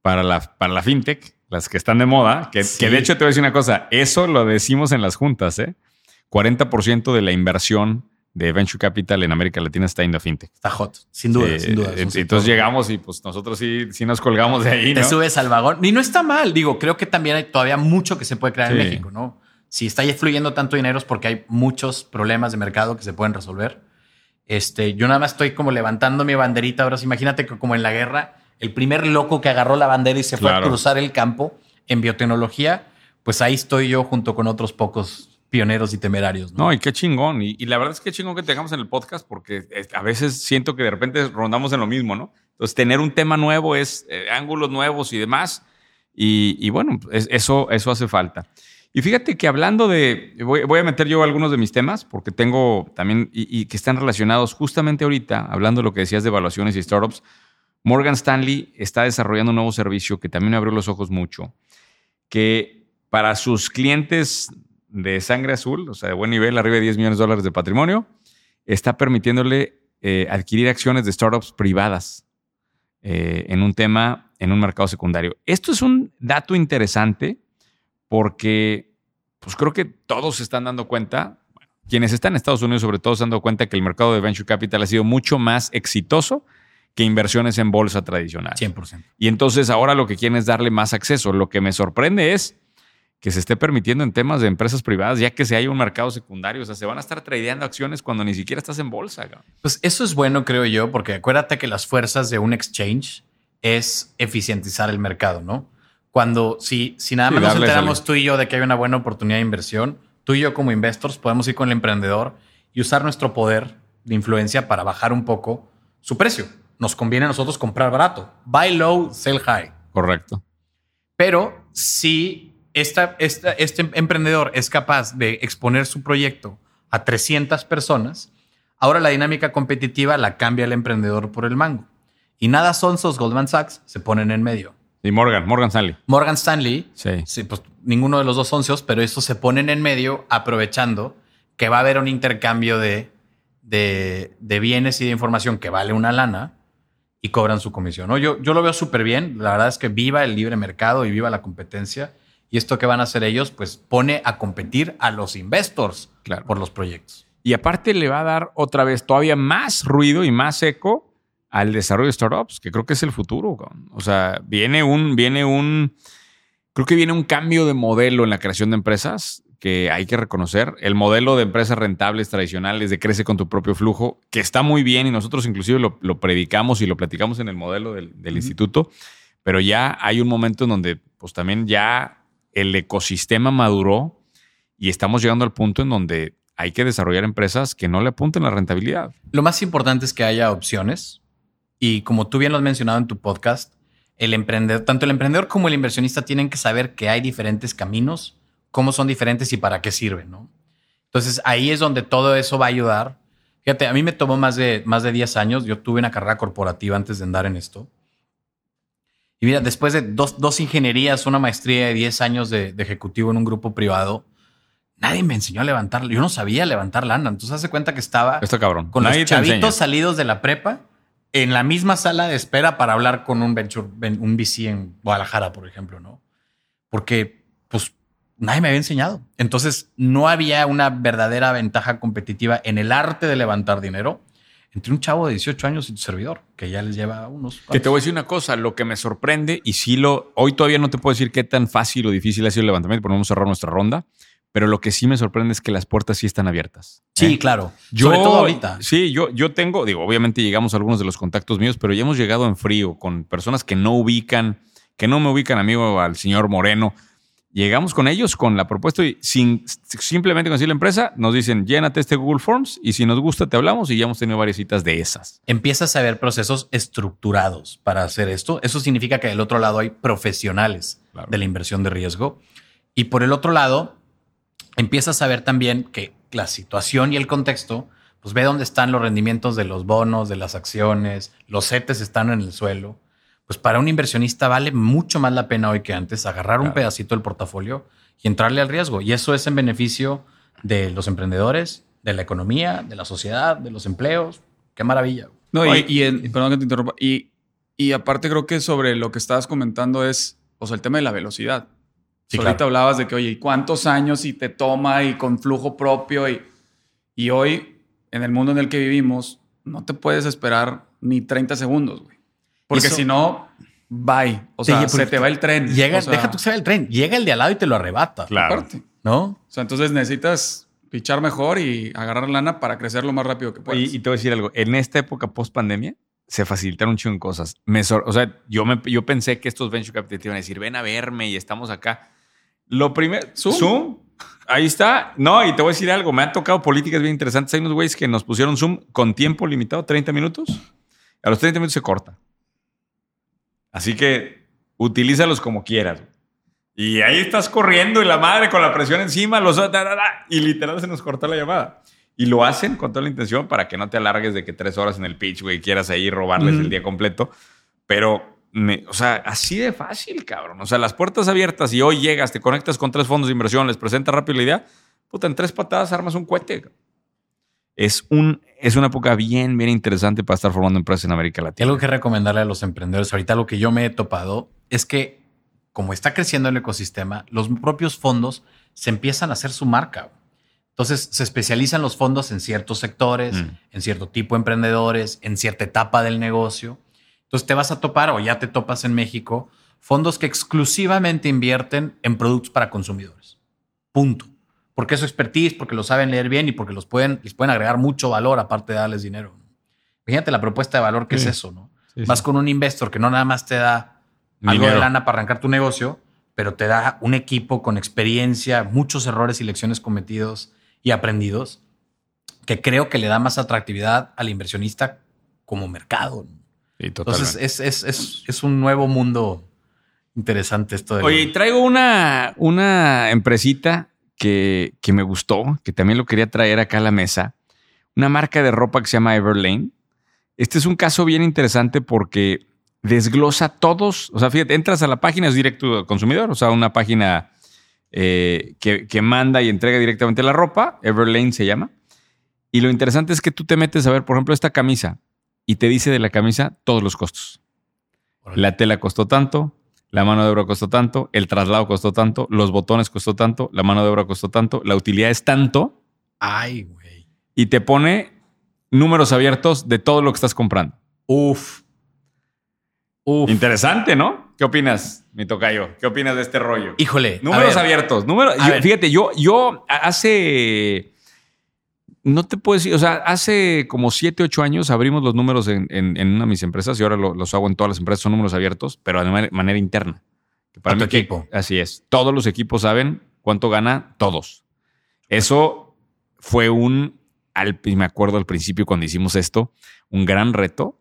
para la, para la fintech, las que están de moda, que, Sí. que de hecho te voy a decir una cosa, eso lo decimos en las juntas, ¿eh? 40% de la inversión de Venture Capital en América Latina está en la fintech. Está hot, sin duda, Sí, sin duda. eh, Entonces llegamos y pues nosotros sí, sí nos colgamos de ahí, Te ¿no? subes al vagón. Y no está mal. Digo, creo que también hay todavía mucho que se puede crear en. México, ¿no? Si está fluyendo tanto dinero es porque hay muchos problemas de mercado que se pueden resolver. Este, yo nada más estoy como levantando mi banderita. Ahora imagínate que como en la guerra, el primer loco que agarró la bandera y se fue a cruzar el campo en biotecnología, pues ahí estoy yo junto con otros pocos pioneros y temerarios. ¿no? No, y qué chingón. Y, y la verdad es que chingón que tengamos en el podcast porque eh, a veces siento que de repente rondamos en lo mismo, ¿no? Entonces, tener un tema nuevo es eh, ángulos nuevos y demás. Y, y bueno, es- eso, eso hace falta. Y fíjate que hablando de, voy, a meter yo algunos de mis temas porque tengo también, y, y que están relacionados justamente ahorita, hablando de lo que decías de evaluaciones y startups, Morgan Stanley está desarrollando un nuevo servicio que también me abrió los ojos mucho, que para sus clientes de sangre azul, o sea, de buen nivel, arriba de 10 millones de dólares de patrimonio, está permitiéndole eh, adquirir acciones de startups privadas eh, en un tema, en un mercado secundario. Esto es un dato interesante porque pues creo que todos se están dando cuenta, bueno, quienes están en Estados Unidos sobre todo se han dado cuenta que el mercado de venture capital ha sido mucho más exitoso que inversiones en bolsa tradicional. 100%. Y entonces ahora lo que quieren es darle más acceso. Lo que me sorprende es que se esté permitiendo en temas de empresas privadas, ya que se hay un mercado secundario. O sea, se van a estar tradeando acciones cuando ni siquiera estás en bolsa. cabrón. Pues eso es bueno, creo yo, porque acuérdate que las fuerzas de un exchange es eficientizar el mercado, ¿no? Cuando si, si nada Sí, más nos darle enteramos salida. tú y yo de que hay una buena oportunidad de inversión, tú y yo como investors podemos ir con el emprendedor y usar nuestro poder de influencia para bajar un poco su precio. Nos conviene a nosotros comprar barato. Buy low, sell high. Correcto. Pero si esta, esta- este emprendedor es capaz de exponer su proyecto a 300 personas, ahora la dinámica competitiva la cambia el emprendedor por el mango. Y nada sonsos Goldman Sachs se ponen en medio. Y Morgan, Morgan Stanley. Morgan Stanley, Sí. sí, pues ninguno de los dos socios, pero estos se ponen en medio aprovechando que va a haber un intercambio de, de, de bienes y de información que vale una lana y cobran su comisión. ¿no? Yo, yo lo veo súper bien. La verdad es que viva el libre mercado y viva la competencia. Y esto que van a hacer ellos, pues pone a competir a los investors Claro. por los proyectos. Y aparte le va a dar otra vez todavía más ruido y más eco al desarrollo de startups, que creo que es el futuro. cabrón. O sea, viene un, viene un, creo que viene un cambio de modelo en la creación de empresas que hay que reconocer. El modelo de empresas rentables tradicionales de crece con tu propio flujo, que está muy bien y nosotros inclusive lo, lo predicamos y lo platicamos en el modelo del, del instituto, pero ya hay un momento en donde pues también ya el ecosistema maduró y estamos llegando al punto en donde hay que desarrollar empresas que no le apunten la rentabilidad. Lo más importante es que haya opciones. Y como tú bien lo has mencionado en tu podcast, el emprendedor, tanto el emprendedor como el inversionista tienen que saber que hay diferentes caminos, cómo son diferentes y para qué sirven, ¿no? Entonces ahí es donde todo eso va a ayudar. Fíjate, a mí me tomó más de, más de 10 años. Yo tuve una carrera corporativa antes de andar en esto. Y mira, después de dos, dos ingenierías, una maestría de 10 años de, de ejecutivo en un grupo privado, nadie me enseñó a levantar. Yo no sabía levantar lana. Entonces hace cuenta que estaba Está cabrón. con Nadie los chavitos salidos de la prepa en la misma sala de espera para hablar con un venture, ven- un VC en Guadalajara, por ejemplo, ¿no? Porque, pues, nadie me había enseñado. Entonces, no había una verdadera ventaja competitiva en el arte de levantar dinero entre un chavo de 18 años y tu servidor, que ya les lleva unos... Que te voy a decir una cosa, lo que me sorprende, y sí lo, hoy todavía no te puedo decir qué tan fácil o difícil ha sido el levantamiento, no vamos a cerrar nuestra ronda, pero lo que sí me sorprende es que las puertas sí están abiertas. Sí, ¿eh? claro. Yo, Sobre todo ahorita. Sí, yo, yo tengo, digo, obviamente llegamos a algunos de los contactos míos, pero ya hemos llegado en frío con personas que no ubican, que no me ubican, amigo, al señor Moreno. Llegamos con ellos con la propuesta y sin, simplemente con decir la empresa, nos dicen, llénate este Google Forms y si nos gusta te hablamos y ya hemos tenido varias citas de esas. empiezas a ver procesos estructurados para hacer esto. Eso significa que del otro lado hay profesionales Claro. de la inversión de riesgo. Y por el otro lado, empiezas a ver también que la situación y el contexto pues ve dónde están los rendimientos de los bonos, de las acciones, los CETES están en el suelo. Pues para un inversionista vale mucho más la pena hoy que antes agarrar un pedacito del portafolio y entrarle al riesgo. Y eso es en beneficio de los emprendedores, de la economía, de la sociedad, de los empleos. Qué maravilla. No, y, y en- perdón que te interrumpa. Y, y aparte creo que sobre lo que estabas comentando es, o sea, el tema de la velocidad. Sí, claro. hablabas de que, oye, ¿y cuántos años y te toma y con flujo propio? Y, y hoy, en el mundo en el que vivimos, no te puedes esperar ni 30 segundos, güey. Porque Eso- si no, bye. O sea, se te va el tren. Llega, O sea, deja tú que sea el tren, llega el de al lado y te lo arrebata. Claro. aparte. ¿No? O sea, entonces necesitas pichar mejor y agarrar lana para crecer lo más rápido que puedas. Y, y te voy a decir algo. En esta época post pandemia se facilitaron un chingo de cosas. Me sor- o sea, yo, me, yo pensé que estos venture capital iban a decir, ven a verme y estamos acá. Lo primero, Zoom. Ahí está. No, y te voy a decir algo. Me han tocado políticas bien interesantes. Hay unos güeyes que nos pusieron Zoom con tiempo limitado, 30 minutos. A los 30 minutos se corta. Así que utilízalos como quieras. Y ahí estás corriendo y la madre con la presión encima, los, da, da, da, y literal se nos corta la llamada. Y lo hacen con toda la intención para que no te alargues de que tres horas en el pitch, güey, quieras ahí robarles Ujú. el día completo. Pero, me- o sea, así de fácil, cabrón. O sea, las puertas abiertas y hoy llegas, te conectas con tres fondos de inversión, les presentas rápido la idea, puta, en tres patadas armas un cohete. Es, un, es una época bien, bien interesante para estar formando empresas en América Y Latina. algo que recomendarle a los emprendedores, ahorita lo que yo me he topado es que como está creciendo el ecosistema, los propios fondos se empiezan a hacer su marca. Entonces se especializan los fondos en ciertos sectores, Mm. en cierto tipo de emprendedores, en cierta etapa del negocio. Entonces te vas a topar o ya te topas en México fondos que exclusivamente invierten en productos para consumidores. Punto. Porque es su expertise, porque lo saben leer bien y porque los pueden, les pueden agregar mucho valor aparte de darles dinero. Imagínate la propuesta de valor que Sí. es eso, ¿no? Sí, Vas sí. con un investor que no nada más te da algo de lana para arrancar tu negocio, pero te da un equipo con experiencia, muchos errores y lecciones cometidos y aprendidos, que creo que le da más atractividad al inversionista como mercado. Sí, totalmente. Entonces es, es, es, es un nuevo mundo interesante esto de... Oye, traigo una, una empresita que, que me gustó, que también lo quería traer acá a la mesa. Una marca de ropa que se llama Everlane. Este es un caso bien interesante porque desglosa todos. O sea, fíjate, entras a la página, es directo al consumidor, o sea, una página eh, que, que manda y entrega directamente la ropa. Everlane se llama. Y lo interesante es que tú te metes a ver, por ejemplo, esta camisa y te dice de la camisa todos los costos. La tela costó tanto, la mano de obra costó tanto, el traslado costó tanto, los botones costó tanto, la mano de obra costó tanto, la utilidad es tanto Ay, güey. y te pone números abiertos de todo lo que estás comprando. Uf. Uf. Interesante, ¿no? ¿Qué opinas, mi tocayo? ¿Qué opinas de este rollo? Híjole. Números abiertos. Números, A yo- fíjate, yo, yo hace. No te puedo decir, o sea, hace como 7, 8 años abrimos los números en, en- en una de mis empresas y ahora lo- los hago en todas las empresas, son números abiertos, pero de manera, manera interna. Que A tu mí que- equipo. así es. Todos los equipos saben cuánto gana todos. Eso fue un, al, me acuerdo al principio cuando hicimos esto, un gran reto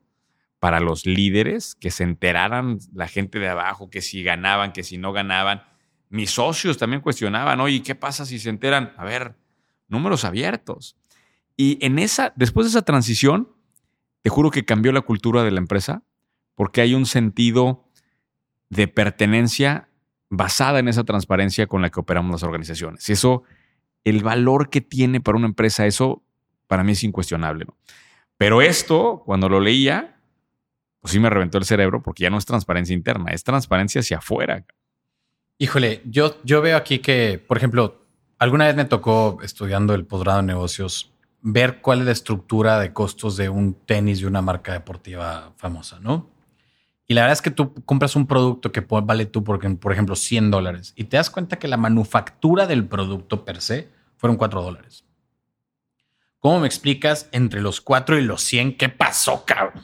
para los líderes que se enteraran la gente de abajo, que si ganaban, que si no ganaban. Mis socios también cuestionaban, oye, ¿qué pasa si se enteran? A ver, números abiertos. Y en esa, después de esa transición, te juro que cambió la cultura de la empresa porque hay un sentido de pertenencia basada en esa transparencia con la que operamos las organizaciones. Y eso, el valor que tiene para una empresa, eso para mí es incuestionable. Pero esto, cuando lo leía, pues sí me reventó el cerebro porque ya no es transparencia interna, es transparencia hacia afuera. Híjole, yo, yo veo aquí que, por ejemplo, alguna vez me tocó estudiando el posgrado en negocios ver cuál es la estructura de costos de un tenis de una marca deportiva famosa, ¿no? Y la verdad es que tú compras un producto que vale tú, por, por ejemplo, 100 dólares y te das cuenta que la manufactura del producto per se fueron 4 dólares. ¿Cómo me explicas entre los 4 y los 100 qué pasó, cabrón?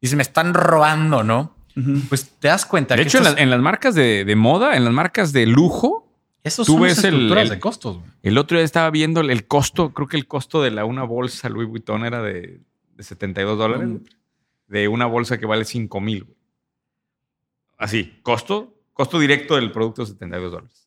Dice, me están robando, ¿no? Pues te das cuenta De que hecho, en, las- en las marcas de, de moda, en las marcas de lujo, esos tú son ves el- el- de costos. güey. El otro día estaba viendo el costo, creo que el costo de la una bolsa Louis Vuitton era de, de 72 dólares. Mm. De una bolsa que vale 5 mil. Así, costo, costo directo del producto 72 dólares.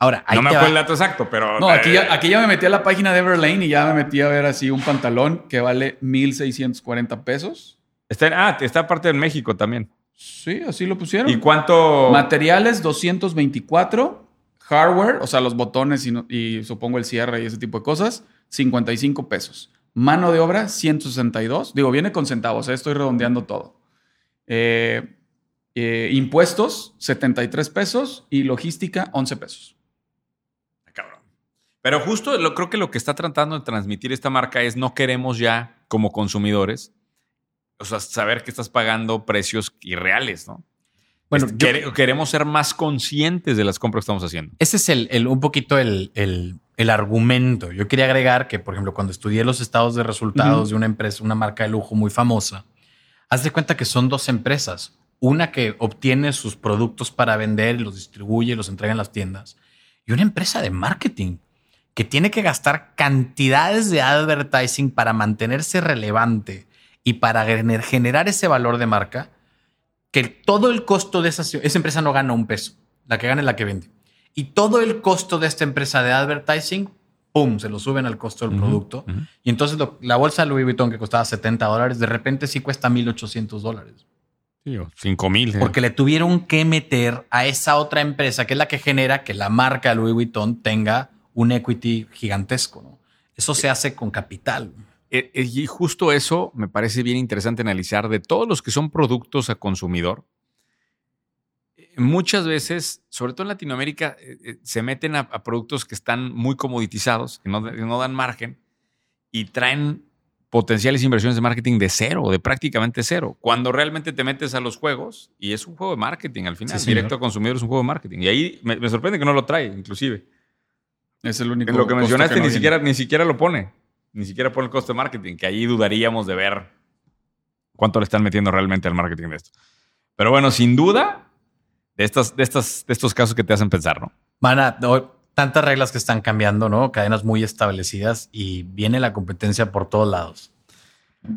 Ahora, ahí no me acuerdo el dato exacto, pero. No, aquí eh, ya, aquí ya me metí a la página de Everlane y ya me metí a ver así un pantalón que vale 1,640 pesos. Está, en- ah, está aparte en México también. Sí, así lo pusieron. ¿Y cuánto? Materiales 224. Hardware, o sea, los botones y, supongo el cierre y ese tipo de cosas, 55 pesos. Mano de obra, 162. Digo, viene con centavos, eh, estoy redondeando todo. Eh, eh, impuestos, 73 pesos. Y logística, 11 pesos. Cabrón. Pero justo lo, creo que lo que está tratando de transmitir esta marca es no queremos ya, como consumidores, o sea, saber que estás pagando precios irreales, ¿no? Bueno, Es- yo- quere- queremos ser más conscientes de las compras que estamos haciendo. Ese es el, el- un poquito el, el- el argumento. Yo quería agregar que, por ejemplo, cuando estudié los estados de resultados de una empresa, una marca de lujo muy famosa, haz de cuenta que son dos empresas. Una que obtiene sus productos para vender los distribuye los entrega en las tiendas. Y una empresa de marketing que tiene que gastar cantidades de advertising para mantenerse relevante y para gener- generar ese valor de marca, que todo el costo de esa, esa empresa no gana un peso. La que gana es la que vende. Y todo el costo de esta empresa de advertising, ¡pum!, se lo suben al costo del producto. Y entonces lo- la bolsa de Louis Vuitton que costaba 70 dólares, de repente sí cuesta 1.800 dólares. Sí, o cinco mil. eh. Porque le tuvieron que meter a esa otra empresa, que es la que genera que la marca Louis Vuitton tenga un equity gigantesco. ¿no? Eso se hace con capital. Eh, eh, Y justo eso me parece bien interesante analizar de todos los que son productos a consumidor. eh, Muchas veces, sobre todo en Latinoamérica, eh, se meten a, a productos que están muy comoditizados, que no, que no dan margen y traen potenciales inversiones de marketing de cero, de prácticamente cero. Cuando realmente te metes a los juegos y es un juego de marketing al final, Sí, directo a consumidor es un juego de marketing. Y ahí me, me sorprende que no lo trae, inclusive. Es el único. En lo que mencionaste no ni, viene. siquiera, ni siquiera lo pone. Ni siquiera pone el costo de marketing, que ahí dudaríamos de ver cuánto le están metiendo realmente al marketing de esto. Pero bueno, sin duda, de, estas, de, estas, de estos casos que te hacen pensar, ¿no? Van a, no, tantas reglas que están cambiando, ¿no? Cadenas muy establecidas y viene la competencia por todos lados.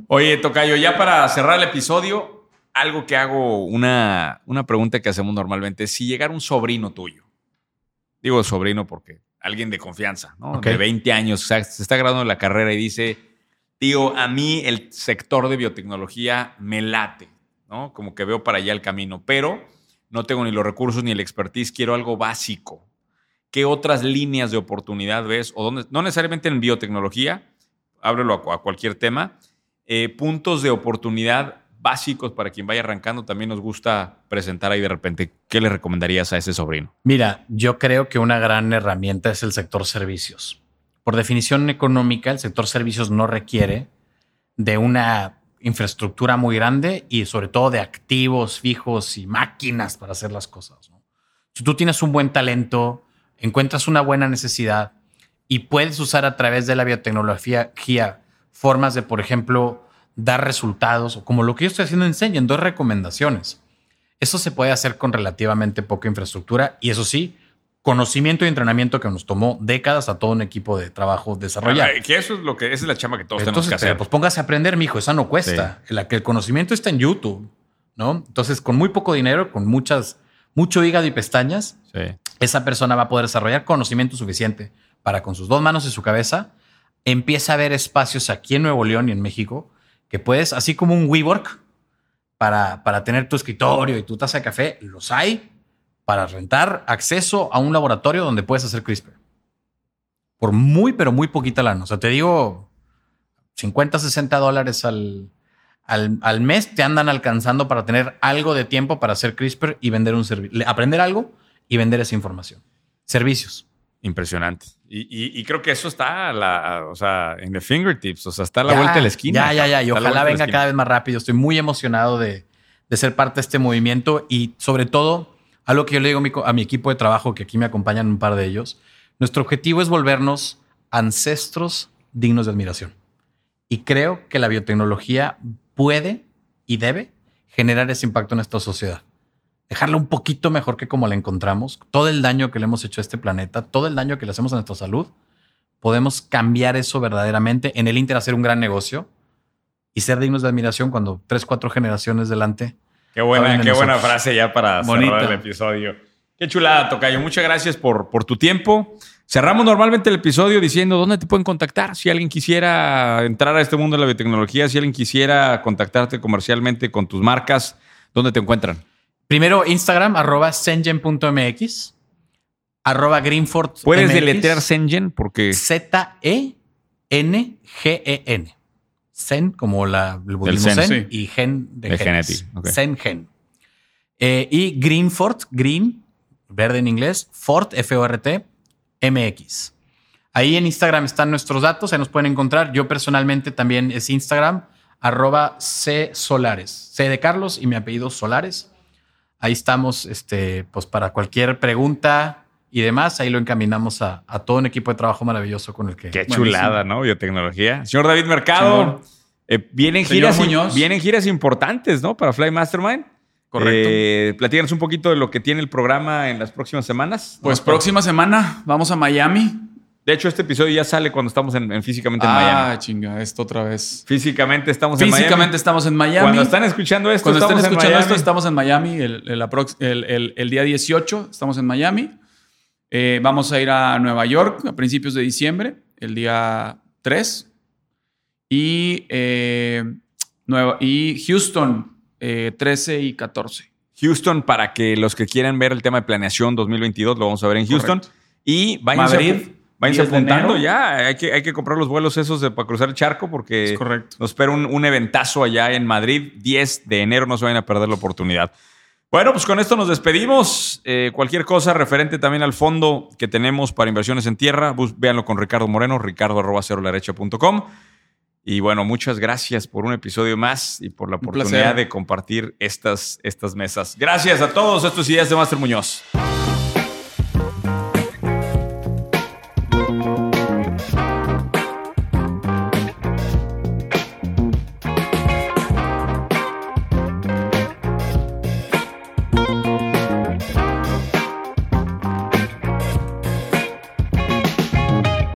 Oye, Tocayo, ya para cerrar el episodio, algo que hago, una, una pregunta que hacemos normalmente si llegara un sobrino tuyo. Digo sobrino porque alguien de confianza, ¿no? De 20 años, o sea, se está graduando la carrera y dice, tío, a mí el sector de biotecnología me late, ¿no? Como que veo para allá el camino, pero no tengo ni los recursos ni el expertise, quiero algo básico. ¿Qué otras líneas de oportunidad ves? O dónde, no necesariamente en biotecnología, ábrelo a, a cualquier tema, eh, puntos de oportunidad básicos para quien vaya arrancando, también nos gusta presentar ahí de repente. ¿Qué le recomendarías a ese sobrino? Mira, yo creo que una gran herramienta es el sector servicios. Por definición económica, el sector servicios no requiere de una infraestructura muy grande y sobre todo de activos fijos y máquinas para hacer las cosas. Si tú tienes un buen talento, encuentras una buena necesidad y puedes usar a través de la biotecnología formas de, por ejemplo, dar resultados o como lo que yo estoy haciendo en Senge, en dos recomendaciones. Eso se puede hacer con relativamente poca infraestructura y eso sí, conocimiento y entrenamiento que nos tomó décadas a todo un equipo de trabajo desarrollar. Ah, que eso es lo que, esa es la chamba que todos Entonces, tenemos que hacer. pues póngase a aprender, mijo, esa no cuesta. La que el conocimiento está en YouTube, ¿no? Entonces, con muy poco dinero, con muchas, mucho hígado y pestañas, Sí. esa persona va a poder desarrollar conocimiento suficiente para con sus dos manos y su cabeza empieza a haber espacios aquí en Nuevo León y en México que puedes, así como un WeWork, para, para tener tu escritorio y tu taza de café, los hay para rentar acceso a un laboratorio donde puedes hacer CRISPR. Por muy, pero muy poquita lana. O sea, te digo, 50, 60 dólares al, al, al mes te andan alcanzando para tener algo de tiempo para hacer CRISPR y vender un servicio. Aprender algo y vender esa información. Servicios. Impresionante. Y, y- y creo que eso está la, o sea, en the fingertips, o sea, está a la vuelta de la esquina. Ya, ya, ya. Y ojalá venga cada vez más rápido. Estoy muy emocionado de, de ser parte de este movimiento y sobre todo, algo que yo le digo a mi, a mi equipo de trabajo, que aquí me acompañan un par de ellos, nuestro objetivo es volvernos ancestros dignos de admiración. Y creo que la biotecnología puede y debe generar ese impacto en esta sociedad. Dejarla un poquito mejor que como la encontramos. Todo el daño que le hemos hecho a este planeta, todo el daño que le hacemos a nuestra salud, podemos cambiar eso verdaderamente. En el Inter hacer un gran negocio y ser dignos de admiración cuando tres, cuatro generaciones delante. Qué buena, qué buena nosotros. frase ya para Bonita. cerrar el episodio. Qué chulada, Tocayo. Muchas gracias por, por tu tiempo. Cerramos normalmente el episodio diciendo dónde te pueden contactar. Si alguien quisiera entrar a este mundo de la biotecnología, si alguien quisiera contactarte comercialmente con tus marcas, ¿dónde te encuentran? Primero Instagram, arroba sengen.mx, arroba Greenford. ¿Puedes MX, deletrear Sengen? Porque Z-E-N-G-E-N. Zen, como la, el budismo Zen, Zen, sí. y Gen de, De genes. Zen Gen. Eh, y Greenford, Green, verde en inglés, Fort, F-O-R-T, MX. Ahí en Instagram están nuestros datos, ahí nos pueden encontrar. Yo personalmente también es Instagram, arroba C Solares. C de Carlos y mi apellido Solares. Ahí estamos, este, pues para cualquier pregunta y demás, ahí lo encaminamos a, a todo un equipo de trabajo maravilloso con el que. qué chulada, ¿no? Biotecnología. Señor David Mercado, eh, vienen, giras, vienen giras importantes, ¿no? Para Fly Mastermind. Correcto. Eh, platícanos un poquito de lo que tiene el programa en las próximas semanas. Pues ¿no? próxima semana vamos a Miami. De hecho, este episodio ya sale cuando estamos en, en físicamente en ah, Miami. chinga, esto otra vez. Físicamente estamos en Físicamente Miami. estamos en Miami. Cuando están escuchando esto, Cuando estamos en escuchando Miami. esto, estamos en Miami. El, el aprox- el- el- el día 18 estamos en Miami. Eh, vamos a ir a Nueva York a principios de diciembre, el día 3. Y, eh, Nueva, y Houston, eh, 13 y 14. Houston, para que los que quieran ver el tema de planeación 2022, lo vamos a ver en Houston. Correcto. Y váyanse, Madrid, váyanse 10 de apuntando ya. Hay que, hay que comprar los vuelos esos de, para cruzar el charco porque Es correcto. nos espera un, un eventazo allá en Madrid, 10 de enero. No se vayan a perder la oportunidad. Bueno, pues con esto nos despedimos. Eh, cualquier cosa referente también al fondo que tenemos para inversiones en tierra, bus- véanlo con Ricardo Moreno, ricardo.com. Y bueno, muchas gracias por un episodio más y por la Un oportunidad de compartir estas, estas mesas. Gracias a todos. Esto es Ideas de Master Muñoz.